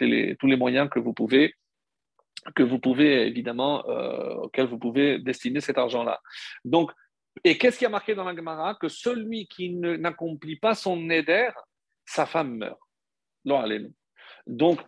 les, tous les moyens que vous pouvez que vous pouvez évidemment, euh, vous pouvez destiner cet argent-là. Donc, et qu'est-ce qui a marqué dans la Gemara? Que celui qui n'accomplit pas son neder, sa femme meurt. Donc,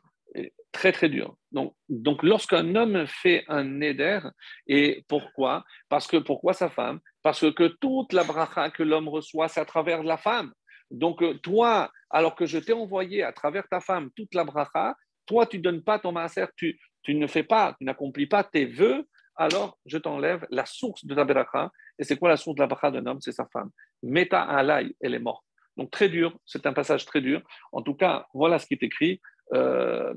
très très dur. Donc, donc lorsqu'un homme fait un neder, et pourquoi? Parce que pourquoi sa femme? Parce que toute la bracha que l'homme reçoit, c'est à travers la femme. Donc toi, alors que je t'ai envoyé à travers ta femme toute la bracha, toi tu donnes pas ton maaser, tu, tu ne fais pas, tu n'accomplis pas tes vœux, alors je t'enlève la source de ta bracha. Et c'est quoi la source de la bracha d'un homme? C'est sa femme. Meta alay, elle est morte. Donc très dur, c'est un passage très dur. En tout cas, voilà ce qui est écrit. Euh,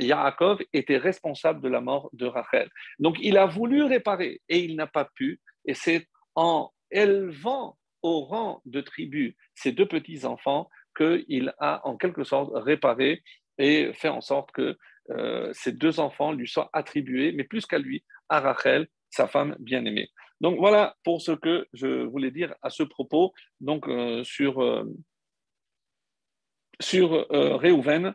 Yaakov était responsable de la mort de Rachel. Donc il a voulu réparer et il n'a pas pu. Et c'est en élevant au rang de tribu ses deux petits-enfants qu'il a en quelque sorte réparé et fait en sorte que euh, ces deux enfants lui soient attribués, mais plus qu'à lui, à Rachel, sa femme bien-aimée. Donc voilà pour ce que je voulais dire à ce propos, donc euh, sur, euh, sur Réhouven.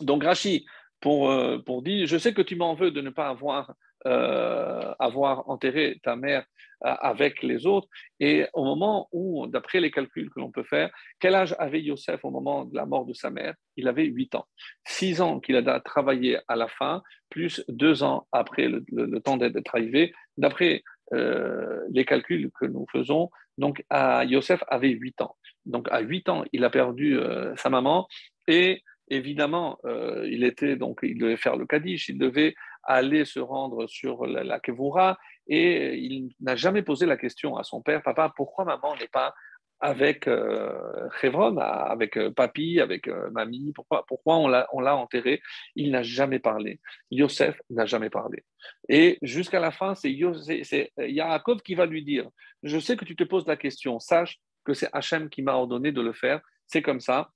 Donc Rachi, pour, pour dire, je sais que tu m'en veux de ne pas avoir euh, avoir enterré ta mère euh, avec les autres. Et au moment où, d'après les calculs que l'on peut faire, quel âge avait Yosef au moment de la mort de sa mère? Il avait 8 ans. 6 ans qu'il a travaillé à la fin, plus 2 ans après le, temps d'être arrivé. D'après euh, les calculs que nous faisons, donc à Yosef avait 8 ans. Donc à 8 ans, il a perdu sa maman et évidemment, il était donc il devait faire le Kaddish, il devait aller se rendre sur la, la et il n'a jamais posé la question à son père, papa, pourquoi maman n'est pas avec euh, avec euh, papy, avec euh, mamie, pourquoi, pourquoi on l'a enterré? Il n'a jamais parlé. Yosef n'a jamais parlé. Et jusqu'à la fin, c'est Yaakov qui va lui dire, je sais que tu te poses la question, sache que c'est Hachem qui m'a ordonné de le faire, c'est comme ça,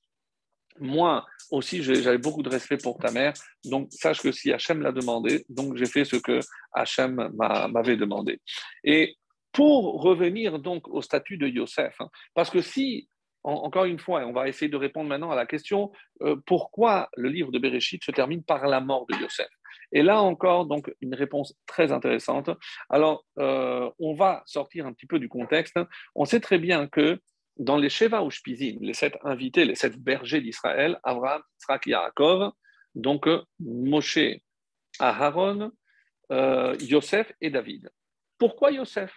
moi aussi, j'avais beaucoup de respect pour ta mère. Donc, sache que si Hachem l'a demandé, donc j'ai fait ce que Hachem m'avait demandé. Et pour revenir donc au statut de Yosef, hein, parce que si, encore une fois, on va essayer de répondre maintenant à la question, euh, pourquoi le livre de Bereshit se termine par la mort de Yosef? Et là encore, donc, une réponse très intéressante. Alors, euh, on va sortir un petit peu du contexte. On sait très bien que dans les Sheva ou Shpizim, les sept invités, les sept bergers d'Israël, Abraham, Yitzhak, Yaakov, donc Moshe, Aharon, euh, Yosef et David. Pourquoi Yosef?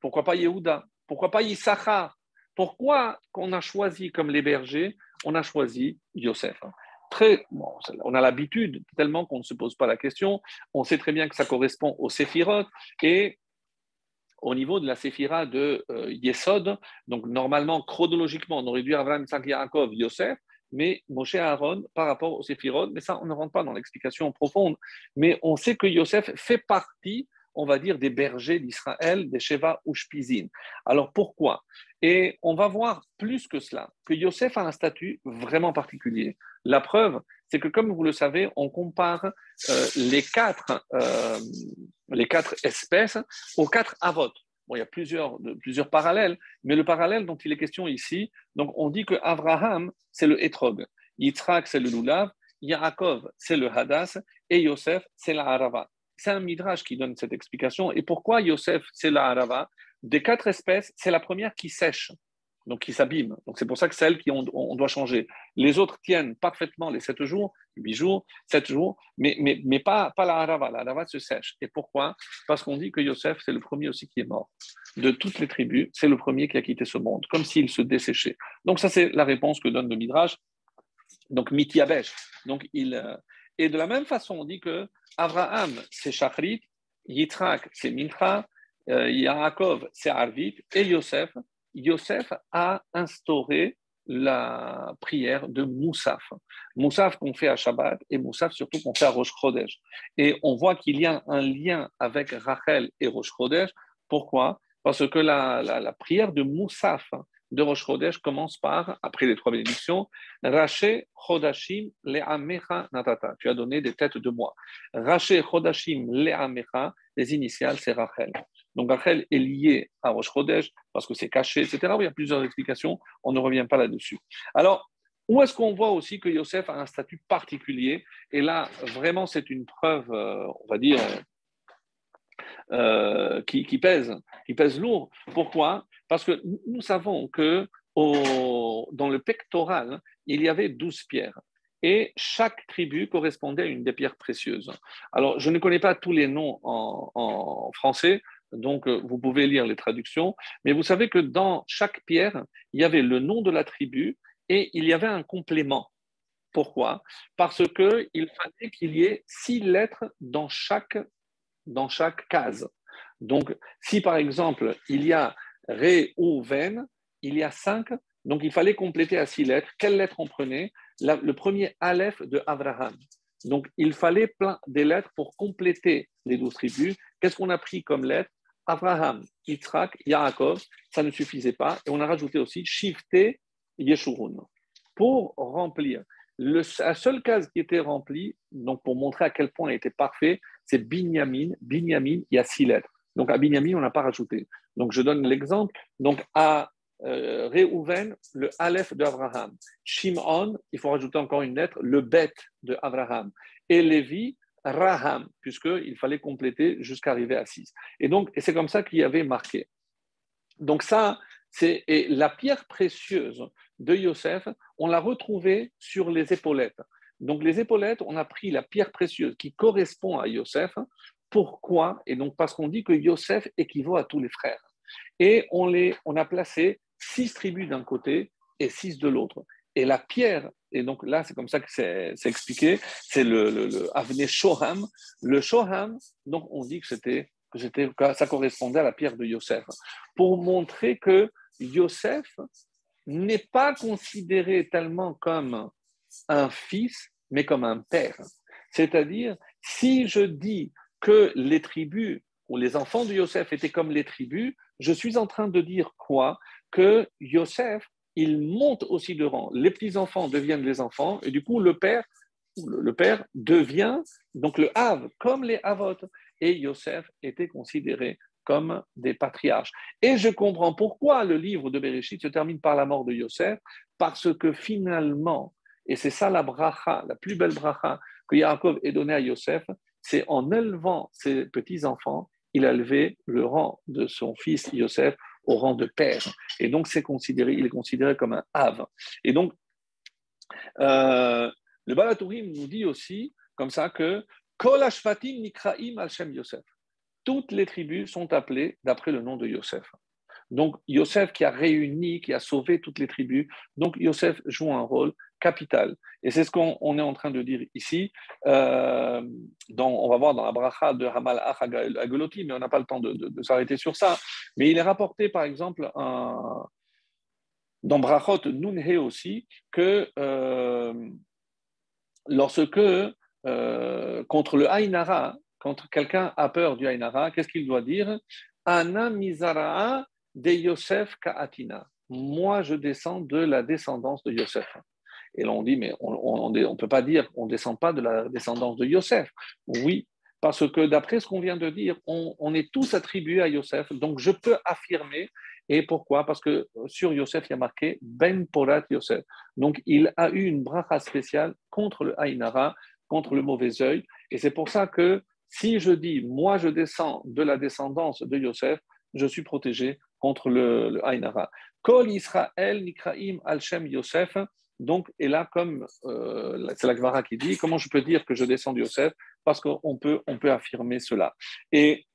Pourquoi pas Yehuda? Pourquoi pas Issachar? Pourquoi qu'on a choisi comme les bergers, on a choisi Yosef? Très, on a l'habitude tellement qu'on ne se pose pas la question. On sait très bien que ça correspond au Séphirot et au niveau de la séphira de euh, Yesod. Donc, normalement, chronologiquement, on aurait dû Abraham, Isaac, Yaakov, Yosef, mais Moshe Aaron par rapport au séphirot. Mais ça, on ne rentre pas dans l'explication profonde. Mais on sait que Yosef fait partie, on va dire, des bergers d'Israël, des Sheva ou Shpizin. Alors, pourquoi? Et on va voir plus que cela, que Yosef a un statut vraiment particulier. La preuve, c'est que comme vous le savez, on compare euh, les, quatre, euh, les quatre espèces aux quatre avots. Bon, il y a plusieurs, plusieurs parallèles, mais le parallèle dont il est question ici, donc on dit que Abraham, c'est le Etrog, Yitzhak, c'est le Lulav, Yaakov, c'est le Hadass, et Yosef, c'est la Harava. C'est un midrash qui donne cette explication. Et pourquoi Yosef, c'est la Harava? Des quatre espèces, c'est la première qui sèche donc qui s'abîment. Donc c'est pour ça que celles qui on, doit changer. Les autres tiennent parfaitement les 7 jours, 8 jours, 7 jours, mais, mais, mais pas, la harava. La harava se sèche. Et pourquoi? Parce qu'on dit que Yosef, c'est le premier aussi qui est mort. De toutes les tribus, c'est le premier qui a quitté ce monde, comme s'il se desséchait. Donc ça, c'est la réponse que donne le Midrash. Donc Mityabesh. Donc il, euh, et de la même façon, on dit que Abraham, c'est Shachrit, Yitzhak, c'est Mincha, Yaakov, c'est Arvit, et Yosef, Yosef a instauré la prière de Moussaf. Moussaf qu'on fait à Shabbat et Moussaf surtout qu'on fait à Rosh Chodesh. Et on voit qu'il y a un lien avec Rachel et Rosh Chodesh. Pourquoi? Parce que la, prière de Moussaf, de Rosh Chodesh commence par, après les trois bénédictions, Raché Chodashim Le'amecha Natata. Tu as donné des têtes de mois. Raché Chodashim Le'amecha, les initiales, c'est Rachel. Donc Rachel est liée à Rosh Chodesh parce que c'est caché, etc. Il y a plusieurs explications, on ne revient pas là-dessus. Alors, où est-ce qu'on voit aussi que Yosef a un statut particulier? Et là, vraiment, c'est une preuve, euh, on va dire, euh, qui, pèse, qui pèse lourd. Pourquoi? Parce que nous savons que dans le pectoral, il y avait douze pierres. Et chaque tribu correspondait à une des pierres précieuses. Alors, je ne connais pas tous les noms en français, donc euh, vous pouvez lire les traductions, mais vous savez que dans chaque pierre, il y avait le nom de la tribu et il y avait un complément. Pourquoi? Parce qu'il fallait qu'il y ait six lettres dans chaque, dans chaque case. Donc, si par exemple, il y a Ré ou Ven, il y a cinq, donc il fallait compléter à six lettres. Quelle lettre on prenait? Le premier Aleph de Abraham. Donc, il fallait plein des lettres pour compléter les douze tribus. Qu'est-ce qu'on a pris comme lettre Abraham, Yitzhak, Yaakov, ça ne suffisait pas. Et on a rajouté aussi Shifte Yeshurun pour remplir. Le, la seule case qui était remplie, donc pour montrer à quel point elle était parfait, c'est Binyamin. Binyamin, il y a six lettres. Donc à Binyamin, on n'a pas rajouté. Donc je donne l'exemple. Donc à euh, le Aleph de. Shimon, il faut rajouter encore une lettre, le Bet de. Et Lévi, Raham, puisqu'il fallait compléter jusqu'à arriver à 6. Et donc, c'est comme ça qu'il y avait marqué. Donc ça, c'est la pierre précieuse de Yosef, on l'a retrouvée sur les épaulettes. Donc les épaulettes, on a pris la pierre précieuse qui correspond à Yosef. Pourquoi? Et donc parce qu'on dit que Yosef équivaut à tous les frères. Et on, les, on a placé six tribus d'un côté et six de l'autre. Et la pierre, et donc là, c'est comme ça que c'est expliqué, c'est le, le, Shoham. Le Shoham, donc on dit que c'était que ça correspondait à la pierre de Yosef, pour montrer que Yosef n'est pas considéré tellement comme un fils, mais comme un père. C'est-à-dire, si je dis que les tribus ou les enfants de Yosef étaient comme les tribus, je suis en train de dire quoi? Que Yosef il monte aussi de rang. Les petits-enfants deviennent les enfants, et du coup, le père, le père devient donc le Hav, comme les Havot. Et Yosef était considéré comme des patriarches. Et je comprends pourquoi le livre de Bereshit se termine par la mort de Yosef, parce que finalement, et c'est ça la bracha, la plus belle bracha que Yaakov ait donnée à Yosef, c'est en élevant ses petits-enfants, il a élevé le rang de son fils Yosef au rang de père. Et donc, c'est considéré, il est considéré comme un Ave. Et donc, euh, le Balatourim nous dit aussi, comme ça, que Kol Nikraim al Yosef. Toutes les tribus sont appelées d'après le nom de Yosef. Donc, Yosef qui a réuni, qui a sauvé toutes les tribus. Donc, Yosef joue un rôle capital. Et c'est ce qu'on est en train de dire ici. Euh, on va voir dans la bracha de Hamal Agoloti, mais on n'a pas le temps de, s'arrêter sur ça. Mais il est rapporté, par exemple, dans Brachot Nunhe aussi, que euh, lorsque, euh, contre le Haïnara, quand quelqu'un a peur du Haïnara, qu'est-ce qu'il doit dire? Ana Mizara de Yosef Kaatina. Moi, je descends de la descendance de Yosef. Et là, on dit, mais on ne peut pas dire qu'on ne descend pas de la descendance de Yosef. Oui, parce que d'après ce qu'on vient de dire, on, est tous attribués à Yosef. Donc, je peux affirmer. Et pourquoi? Parce que sur Yosef, il y a marqué Ben Porat Yosef. Donc, il a eu une bracha spéciale contre le Haïnara, contre le mauvais œil. Et c'est pour ça que si je dis, moi, je descends de la descendance de Yosef, je suis protégé contre le, le Haïnara. Kol Israël Nikraim Al-Shem Yosef. Donc, et là, comme euh, c'est la Gemara qui dit, comment je peux dire que je descends de Yosef? Parce qu'on peut, on peut affirmer cela. Et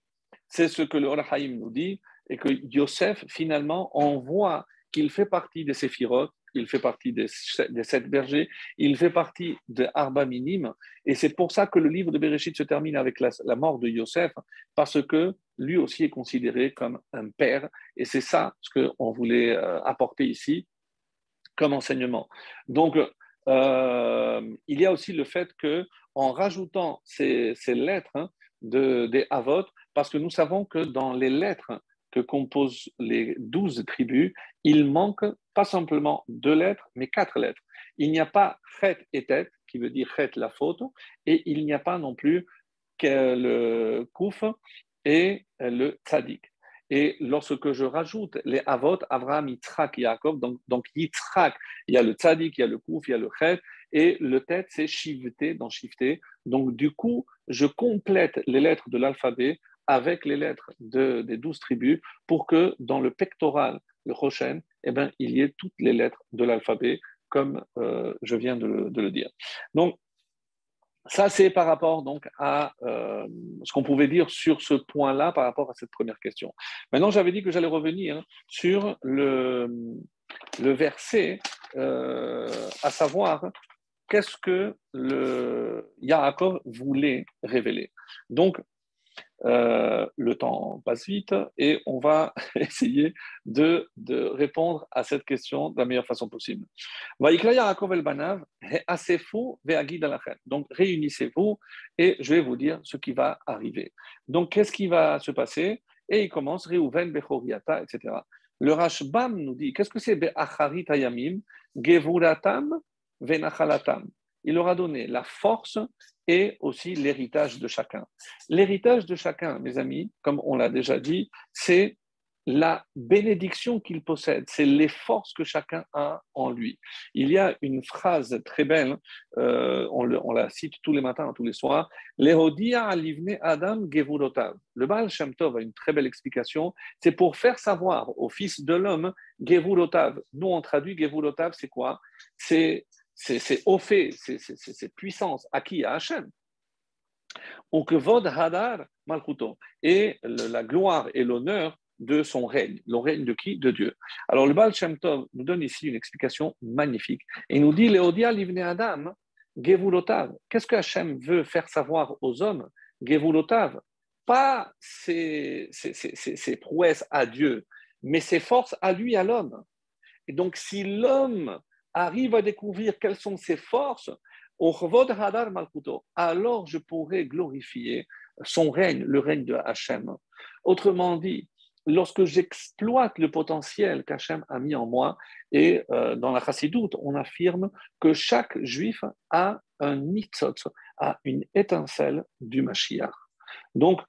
c'est ce que le Haïm nous dit, et que Yosef, finalement, on voit qu'il fait partie des séphirotes, il fait partie des, sept bergers, il fait partie de Arba Minim, et c'est pour ça que le livre de Bereshit se termine avec la, mort de Yosef, parce que lui aussi est considéré comme un père, et c'est ça ce qu'on voulait euh, apporter ici comme enseignement. Donc, euh, il y a aussi le fait que en rajoutant ces, lettres hein, de, des Avot, parce que nous savons que dans les lettres que composent les douze tribus, il manque pas simplement deux lettres, mais quatre lettres. Il n'y a pas chet et tête, qui veut dire chet la faute, et il n'y a pas non plus que le kouf et le tzadik. Et lorsque je rajoute les avot, Abraham, Yitzhak, Yaakov, donc, donc Yitzhak, il y a le tzadik, il y a le kouf, il y a le chet, et le tête, c'est shivté dans shifté. Donc du coup, je complète les lettres de l'alphabet avec les lettres des douze tribus pour que dans le pectoral, le Rochen, eh ben, il y ait toutes les lettres de l'alphabet, comme euh, je viens de le, dire. Donc, ça, c'est par rapport donc à euh, ce qu'on pouvait dire sur ce point-là par rapport à cette première question. Maintenant, j'avais dit que j'allais revenir sur le, verset, euh, à savoir qu'est-ce que le Yaakov voulait révéler. Donc, euh, le temps passe vite et on va *laughs* essayer de, répondre à cette question de la meilleure façon possible. Donc réunissez-vous et je vais vous dire ce qui va arriver. Donc qu'est-ce qui va se passer? Et il commence Reuven Bechoriata, etc. Le Rashbam nous dit qu'est-ce que c'est Be'acharit Ayamim Gevuratam Venachalatam? Il aura donné la force et aussi l'héritage de chacun. L'héritage de chacun, mes amis, comme on l'a déjà dit, c'est la bénédiction qu'il possède, c'est les forces que chacun a en lui. Il y a une phrase très belle, euh, on, la cite tous les matins, tous les soirs, L'Erodia alivne Adam Gevurotav. Le Baal Shem Tov a une très belle explication, c'est pour faire savoir au Fils de l'homme Gevurotav. Nous, on traduit Gevurotav, c'est quoi? C'est c'est fait, c'est puissance à Hachem. Donc, Vod Hadar Malchuto, et la gloire et l'honneur de son règne. Le règne de qui? De Dieu. Alors, le Baal Shem Tov nous donne ici une explication magnifique. Il nous dit Léodia Livne Adam, Gevulotav. Qu'est-ce que Hachem veut faire savoir aux hommes? Gevulotav. Pas ses prouesses à Dieu, mais ses forces à lui, à l'homme. Et donc, si l'homme arrive à découvrir quelles sont ses forces, alors je pourrai glorifier son règne, le règne de Hachem. Autrement dit, lorsque j'exploite le potentiel qu'Hachem a mis en moi, et euh, dans la chassidoute, on affirme que chaque juif a un nitzot, a une étincelle du Mashiach. Donc,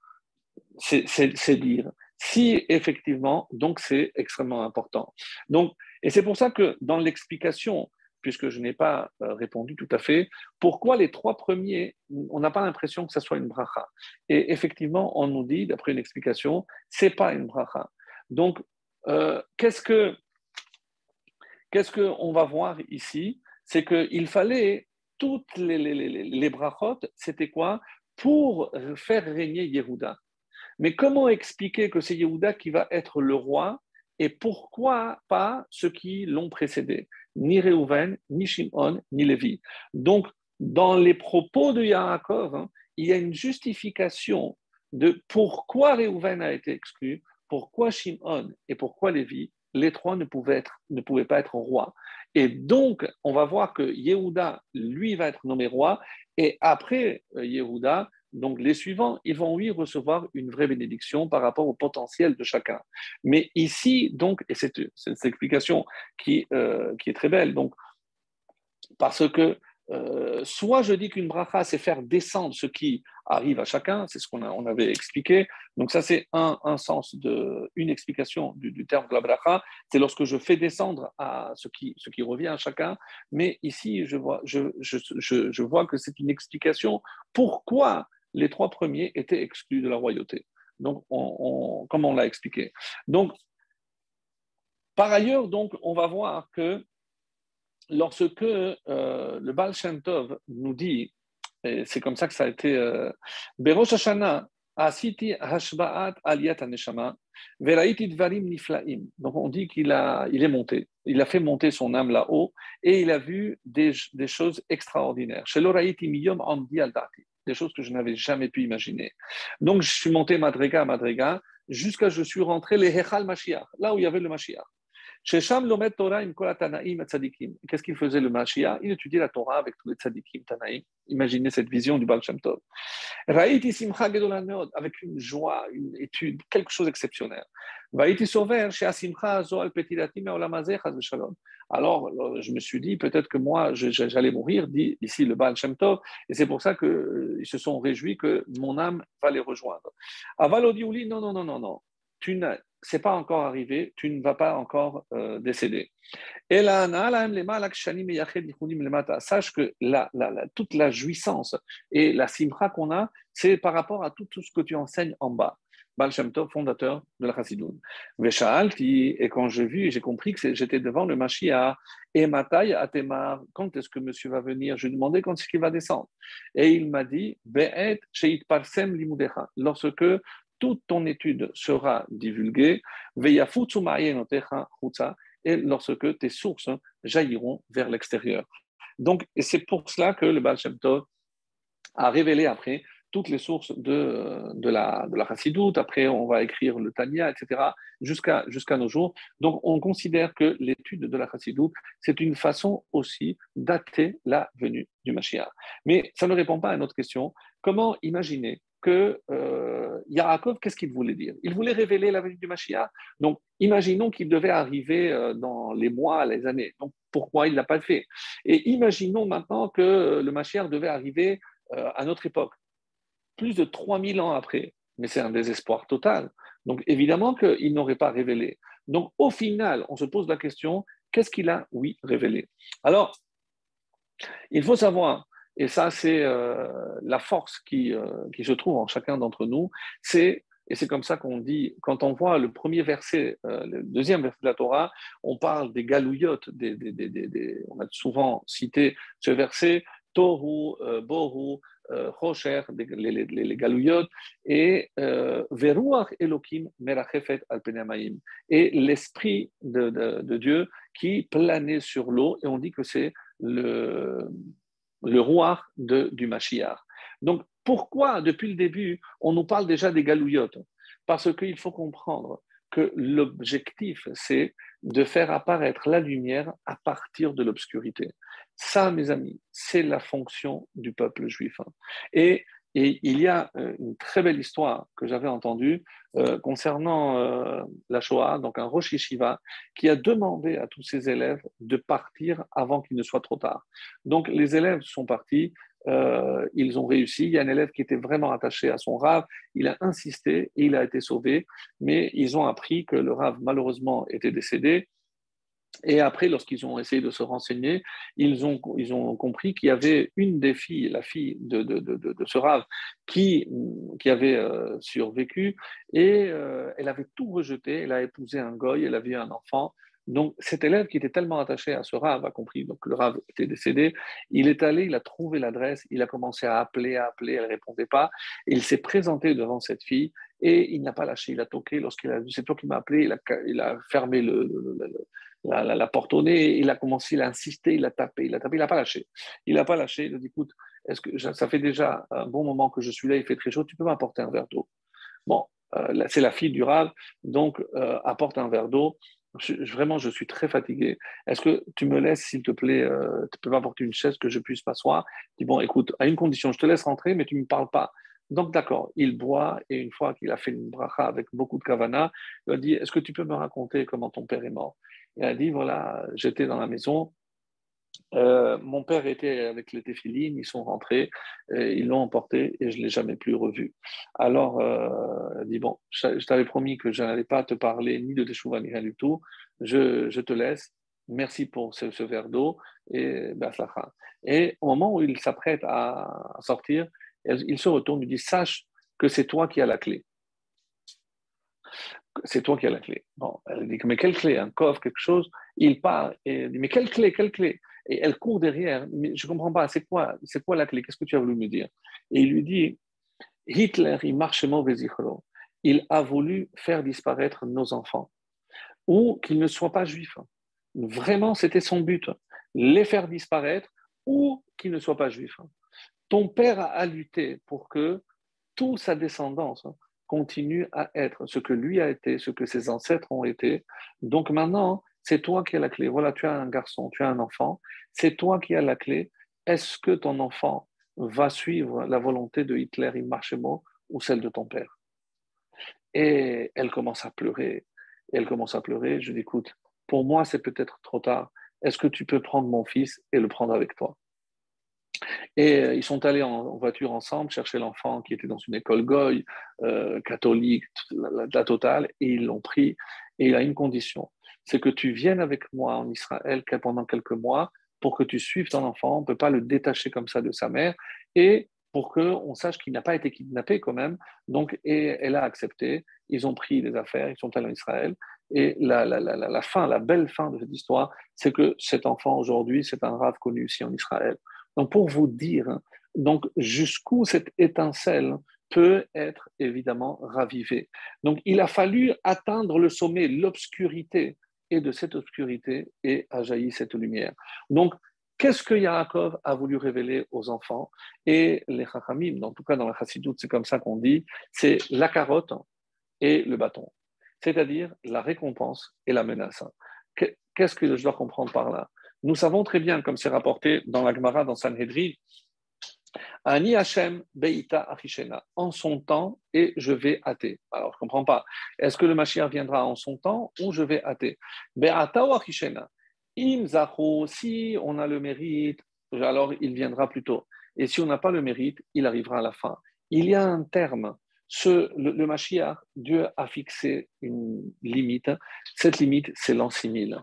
c'est dire si effectivement, donc c'est extrêmement important. Donc, et c'est pour ça que dans l'explication, puisque je n'ai pas euh, répondu tout à fait, pourquoi les trois premiers, on n'a pas l'impression que ce soit une bracha. Et effectivement, on nous dit, d'après une explication, c'est pas une bracha. Donc, euh, qu'est-ce que qu'est-ce qu'on va voir ici? C'est qu'il fallait toutes les, les, les, les brachot, c'était quoi? Pour faire régner Yehuda. Mais comment expliquer que c'est Yehuda qui va être le roi et pourquoi pas ceux qui l'ont précédé? Ni Reuven, ni Shimon, ni Lévi. Donc, dans les propos de Yaakov, hein, il y a une justification de pourquoi Reuven a été exclu, pourquoi Shimon et pourquoi Lévi, les trois ne ne pouvaient pas être rois. Et donc, on va voir que Yehuda, lui, va être nommé roi, et après euh, Yehuda, donc les suivants, ils vont oui recevoir une vraie bénédiction par rapport au potentiel de chacun. Mais ici, donc, et c'est cette explication qui, euh, qui est très belle, donc, parce que euh, soit je dis qu'une bracha, c'est faire descendre ce qui arrive à chacun, c'est ce qu'on on avait expliqué. Donc ça, c'est un, un, sens de une explication du, terme de la bracha, c'est lorsque je fais descendre à ce qui, ce qui revient à chacun. Mais ici, je vois, je, je, je, je vois que c'est une explication pourquoi les trois premiers étaient exclus de la royauté. Donc, on, comme on l'a expliqué. Donc, par ailleurs, donc, on va voir que lorsque euh, le Baal Shem nous dit, et c'est comme ça que ça a été, euh, Berosh Hashanah, Asiti Hashba'at Aliyat Aneshama, Veraiti Dvarim Niflaim. Donc on dit qu'il a, il est monté, il a fait monter son âme là-haut et il a vu des, des choses extraordinaires. Chez l'Oraiti Miyom Andi Aldati des choses que je n'avais jamais pu imaginer. Donc, je suis monté Madrega à Madrega jusqu'à je suis rentré les Hechal Mashiach, là où il y avait le Mashiach. Qu'est-ce qu'il faisait le Mashiach Il étudiait la Torah avec tous les tzadikim, Tanaïm. Imaginez cette vision du Baal Shem Tov. avec une joie, une étude, quelque chose d'exceptionnel. Alors, je me suis dit, peut-être que moi, j'allais mourir, dit ici le Baal Shem Tov, et c'est pour ça qu'ils euh, se sont réjouis que mon âme va les rejoindre. Non, non, non, non, non. Tu c'est pas encore arrivé, tu ne vas pas encore euh, décéder. Et là, sache que la, la, toute la jouissance et la simra qu'on a, c'est par rapport à tout, tout, ce que tu enseignes en bas. Baal fondateur de la Chassidoun. et quand j'ai vu, j'ai compris que j'étais devant le Mashiach, et Matai Atemar, quand est-ce que monsieur va venir? Je lui ai demandé quand est-ce qu'il va descendre. Et il m'a dit, Parsem lorsque toute ton étude sera divulguée, et lorsque tes sources jailliront vers l'extérieur. Donc, c'est pour cela que le Baal a révélé après toutes les sources de, de la, de la. Après, on va écrire le Tanya, etc., jusqu'à nos jours. Donc, on considère que l'étude de la Chassidoute, c'est une façon aussi dater la venue du Mashiach. Mais ça ne répond pas à notre question. Comment imaginer que euh, Yaakov, qu'est-ce qu'il voulait dire? Il voulait révéler la venue du Mashiach. Donc, imaginons qu'il devait arriver euh, dans les mois, les années. Donc, pourquoi il ne l'a pas fait? Et imaginons maintenant que le Mashiach devait arriver euh, à notre époque, plus de 3000 ans après. Mais c'est un désespoir total. Donc, évidemment qu'il n'aurait pas révélé. Donc, au final, on se pose la question qu'est-ce qu'il a, oui, révélé? Alors, il faut savoir et ça, c'est euh, la force qui, euh, qui, se trouve en chacun d'entre nous. C'est et c'est comme ça qu'on dit, quand on voit le premier verset, euh, le deuxième verset de la Torah, on parle des galouillottes, on a souvent cité ce verset, Tohu, Bohu, Rocher, les, les, galouillottes, et Veruach Elohim Merachefet al et l'esprit de Dieu qui planait sur l'eau, et on dit que c'est le le roi de, du Mashiach. Donc, pourquoi, depuis le début, on nous parle déjà des galouillottes Parce qu'il faut comprendre que l'objectif, c'est de faire apparaître la lumière à partir de l'obscurité. Ça, mes amis, c'est la fonction du peuple juif. Et et il y a euh, une très belle histoire que j'avais entendue euh, concernant euh, la Shoah, donc un Rosh Yeshiva, qui a demandé à tous ses élèves de partir avant qu'il ne soit trop tard. Donc les élèves sont partis, ils ont réussi. Il y a un élève qui était vraiment attaché à son rave, il a insisté et il a été sauvé, mais ils ont appris que le rave malheureusement était décédé et après, lorsqu'ils ont essayé de se renseigner, ils ont, ils ont compris qu'il y avait une des filles, la fille de, de, de, de ce rave, qui, qui avait euh, survécu et euh, elle avait tout rejeté. Elle a épousé un goy, elle avait eu un enfant. Donc, cet élève qui était tellement attaché à ce rave a compris, donc le rave était décédé, il est allé, il a trouvé l'adresse, il a commencé à appeler, à appeler, elle ne répondait pas, il s'est présenté devant cette fille et il n'a pas lâché, il a toqué lorsqu'il a vu, c'est toi qui m'as appelé, il a, il a fermé le, la, porte au nez, il a commencé, il a insisté, il a tapé, il a tapé, il n'a pas lâché. Il n'a pas lâché, il a dit, écoute, est-ce que ça fait déjà un bon moment que je suis là, il fait très chaud, tu peux m'apporter un verre d'eau Bon, euh, c'est la fille du rave, donc euh, apporte un verre d'eau. vraiment, je suis très fatigué. Est-ce que tu me laisses, s'il te plaît, euh, tu peux m'apporter une chaise que je puisse m'asseoir? Dit, bon, écoute, à une condition, je te laisse rentrer, mais tu ne me parles pas. Donc, d'accord, il boit et une fois qu'il a fait une bracha avec beaucoup de kavana, il a dit Est-ce que tu peux me raconter comment ton père est mort? Il a dit Voilà, j'étais dans la maison, euh, mon père était avec les téphilines, ils sont rentrés, ils l'ont emporté et je ne l'ai jamais plus revu. Alors, euh, il a dit Bon, je, t'avais promis que je n'allais pas te parler ni de Teshuvah ni rien du tout, je, je te laisse. Merci pour ce, verre d'eau et Et au moment où il s'apprête à sortir, il se retourne et dit Sache que c'est toi qui as la clé. C'est toi qui as la clé. Bon, elle dit Mais quelle clé? Un coffre, quelque chose? Il part et elle dit Mais quelle clé Quelle clé? Et elle court derrière. Mais je ne comprends pas, c'est quoi, c'est quoi la clé? Qu'est-ce que tu as voulu me dire? Et il lui dit Hitler, il marche mauvais Il a voulu faire disparaître nos enfants ou qu'ils ne soient pas juifs. Vraiment, c'était son but les faire disparaître ou qu'ils ne soient pas juifs. Ton père a lutté pour que toute sa descendance continue à être ce que lui a été, ce que ses ancêtres ont été. Donc maintenant, c'est toi qui as la clé. Voilà, tu as un garçon, tu as un enfant, c'est toi qui as la clé. Est-ce que ton enfant va suivre la volonté de Hitler, Marchemo, ou celle de ton père? Et elle commence à pleurer. elle commence à pleurer. Je dis, écoute, pour moi, c'est peut-être trop tard. Est-ce que tu peux prendre mon fils et le prendre avec toi? Et euh, ils sont allés en, voiture ensemble chercher l'enfant qui était dans une école goy, euh, catholique, la, totale, et ils l'ont pris. Et il a une condition, c'est que tu viennes avec moi en Israël pendant quelques mois pour que tu suives ton enfant. On ne peut pas le détacher comme ça de sa mère. Et pour qu'on sache qu'il n'a pas été kidnappé quand même. Donc, et elle a accepté. Ils ont pris les affaires, ils sont allés en Israël. Et la, la, la, la fin, la belle fin de cette histoire, c'est que cet enfant aujourd'hui, c'est un rave connu ici en Israël. Donc, pour vous dire, hein, donc jusqu'où cette étincelle peut être évidemment ravivée. Donc, il a fallu atteindre le sommet, l'obscurité, et de cette obscurité est a jailli cette lumière. Donc, qu'est-ce que Yaakov a voulu révéler aux enfants Et les Chachamim, en tout cas dans la Chassidoute, c'est comme ça qu'on dit, c'est la carotte et le bâton, c'est-à-dire la récompense et la menace. Qu'est-ce que je dois comprendre par là? Nous savons très bien, comme c'est rapporté dans la Gemara, dans Sanhedrin, Ani Hashem Beita Achishena, en son temps, et je vais hâter. Alors, je ne comprends pas. Est-ce que le Mashiach viendra en son temps ou je vais hâter Beata ou Achishena? Im si on a le mérite, alors il viendra plus tôt. Et si on n'a pas le mérite, il arrivera à la fin. Il y a un terme. Ce, le, le Mashiach, Dieu a fixé une limite. Cette limite, c'est l'an 6000.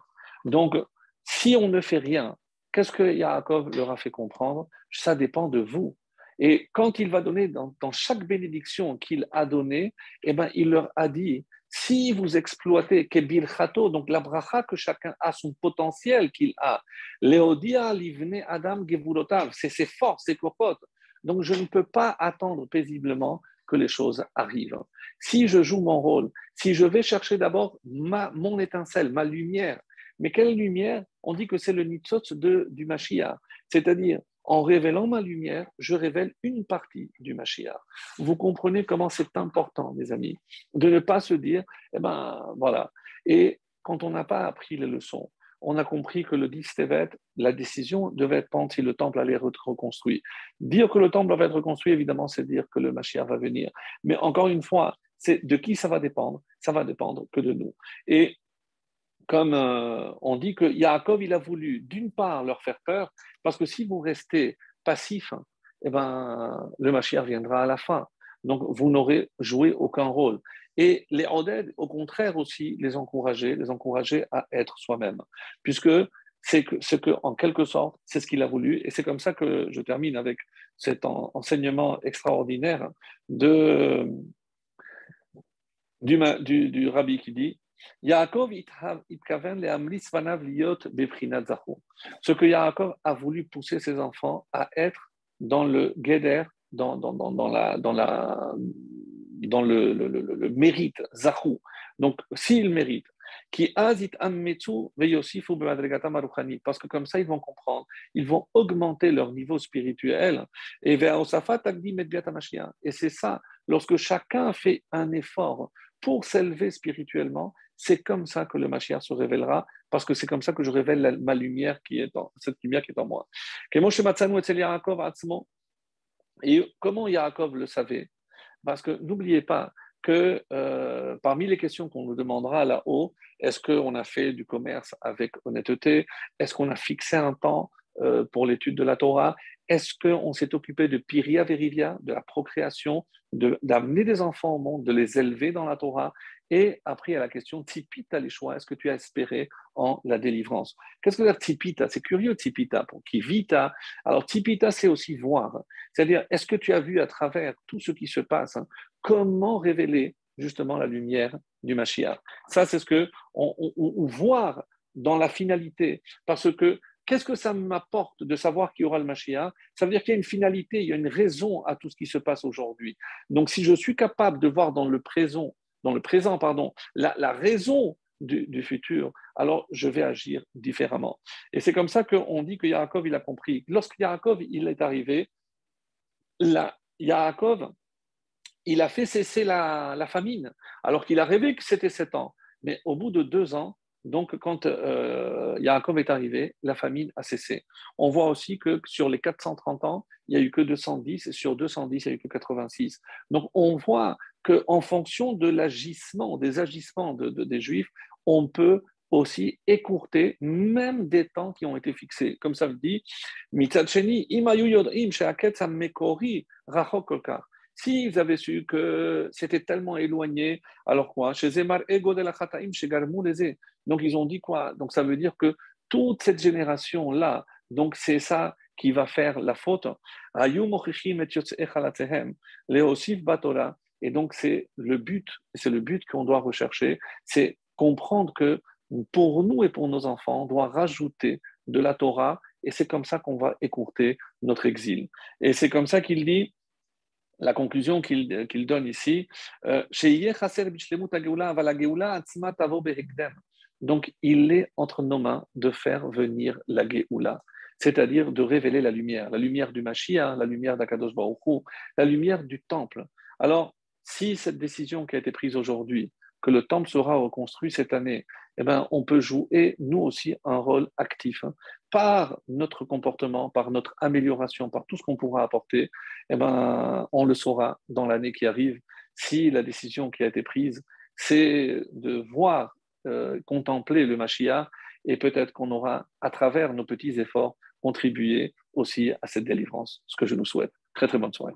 Donc, si on ne fait rien, qu'est-ce que Yaakov leur a fait comprendre? Ça dépend de vous. Et quand il va donner dans, chaque bénédiction qu'il a donnée, eh ben, il leur a dit si vous exploitez Kebil Chato, donc la bracha que chacun a, son potentiel qu'il a, Léodia livne Adam Gevulotav, c'est ses forces, ses cocottes. Donc je ne peux pas attendre paisiblement que les choses arrivent. Si je joue mon rôle, si je vais chercher d'abord mon étincelle, ma lumière, mais quelle lumière? On dit que c'est le nitzot de, du Mashiach. C'est-à-dire, en révélant ma lumière, je révèle une partie du Mashiach. Vous comprenez comment c'est important, mes amis, de ne pas se dire, eh ben voilà. Et quand on n'a pas appris les leçons, on a compris que le 10 Tevet, la décision devait être prendre si le temple allait être reconstruit. Dire que le temple va être reconstruit, évidemment, c'est dire que le Mashiach va venir. Mais encore une fois, c'est de qui ça va dépendre? Ça va dépendre que de nous. Et comme euh, on dit que Yaakov, il a voulu d'une part leur faire peur, parce que si vous restez passif, eh ben, le Mashiach viendra à la fin. Donc, vous n'aurez joué aucun rôle. Et les Oded, au contraire aussi, les encourager, les encourager à être soi-même. Puisque c'est que, que, en quelque sorte, c'est ce qu'il a voulu. Et c'est comme ça que je termine avec cet enseignement extraordinaire de, du, du, du rabbi qui dit ce que Yaakov a voulu pousser ses enfants à être dans le Geder, dans, dans, dans, la, dans, la, dans le, le, le, mérite, Zahou. Donc, s'ils méritent, qui parce que comme ça ils vont comprendre, ils vont augmenter leur niveau spirituel. Et et c'est ça, lorsque chacun fait un effort pour s'élever spirituellement, c'est comme ça que le Mashiach se révélera, parce que c'est comme ça que je révèle ma lumière qui est en, cette lumière qui est en moi. Et comment Yaakov le savait? Parce que n'oubliez pas que euh, parmi les questions qu'on nous demandera là-haut, est-ce qu'on a fait du commerce avec honnêteté? Est-ce qu'on a fixé un temps euh, pour l'étude de la Torah? Est-ce qu'on s'est occupé de Piria Verivia, de la procréation, d'amener des enfants au monde, de les élever dans la Torah? Et après, a la question Tipita les choix. Est-ce que tu as espéré en la délivrance? Qu'est-ce que veut dire Tipita C'est curieux, Tipita, pour qui vita. Alors, Tipita, c'est aussi voir. C'est-à-dire, est-ce que tu as vu à travers tout ce qui se passe, hein, comment révéler justement la lumière du Mashiach? Ça, c'est ce que on, on, dans la finalité. Parce que Qu'est-ce que ça m'apporte de savoir qu'il y aura le Mashiach? Ça veut dire qu'il y a une finalité, il y a une raison à tout ce qui se passe aujourd'hui. Donc, si je suis capable de voir dans le présent, dans le présent, pardon, la, raison du, futur, alors je vais agir différemment. Et c'est comme ça qu'on dit que Yaakov, il a compris. Lorsque Yaakov, il est arrivé, là, Yaakov, il a fait cesser la, la famine, alors qu'il a rêvé que c'était sept ans. Mais au bout de deux ans, donc quand euh, Yaakov est arrivé, la famine a cessé. On voit aussi que sur les 430 ans, il n'y a eu que 210, et sur 210, il n'y a eu que 86. Donc on voit qu'en fonction de l'agissement, des agissements des Juifs, on peut aussi écourter même des temps qui ont été fixés. Comme ça le dit, S'ils avaient su que c'était tellement éloigné, alors quoi? Chez Zemar Ego de la chez Donc ils ont dit quoi? Donc ça veut dire que toute cette génération-là, donc c'est ça qui va faire la faute. Et donc c'est le but, c'est le but qu'on doit rechercher, c'est comprendre que pour nous et pour nos enfants, on doit rajouter de la Torah. Et c'est comme ça qu'on va écourter notre exil. Et c'est comme ça qu'il dit, la conclusion qu'il donne ici, euh, donc il est entre nos mains de faire venir la Géoula, c'est-à-dire de révéler la lumière, la lumière du Mashiach, la lumière d'Akadosh Baruch la lumière du temple. Alors, si cette décision qui a été prise aujourd'hui, que le temple sera reconstruit cette année, eh ben, on peut jouer, nous aussi, un rôle actif. Hein. Par notre comportement, par notre amélioration, par tout ce qu'on pourra apporter, eh ben, on le saura dans l'année qui arrive. Si la décision qui a été prise, c'est de voir, euh, contempler le Mashiach, et peut-être qu'on aura, à travers nos petits efforts, contribué aussi à cette délivrance, ce que je nous souhaite. Très très bonne soirée.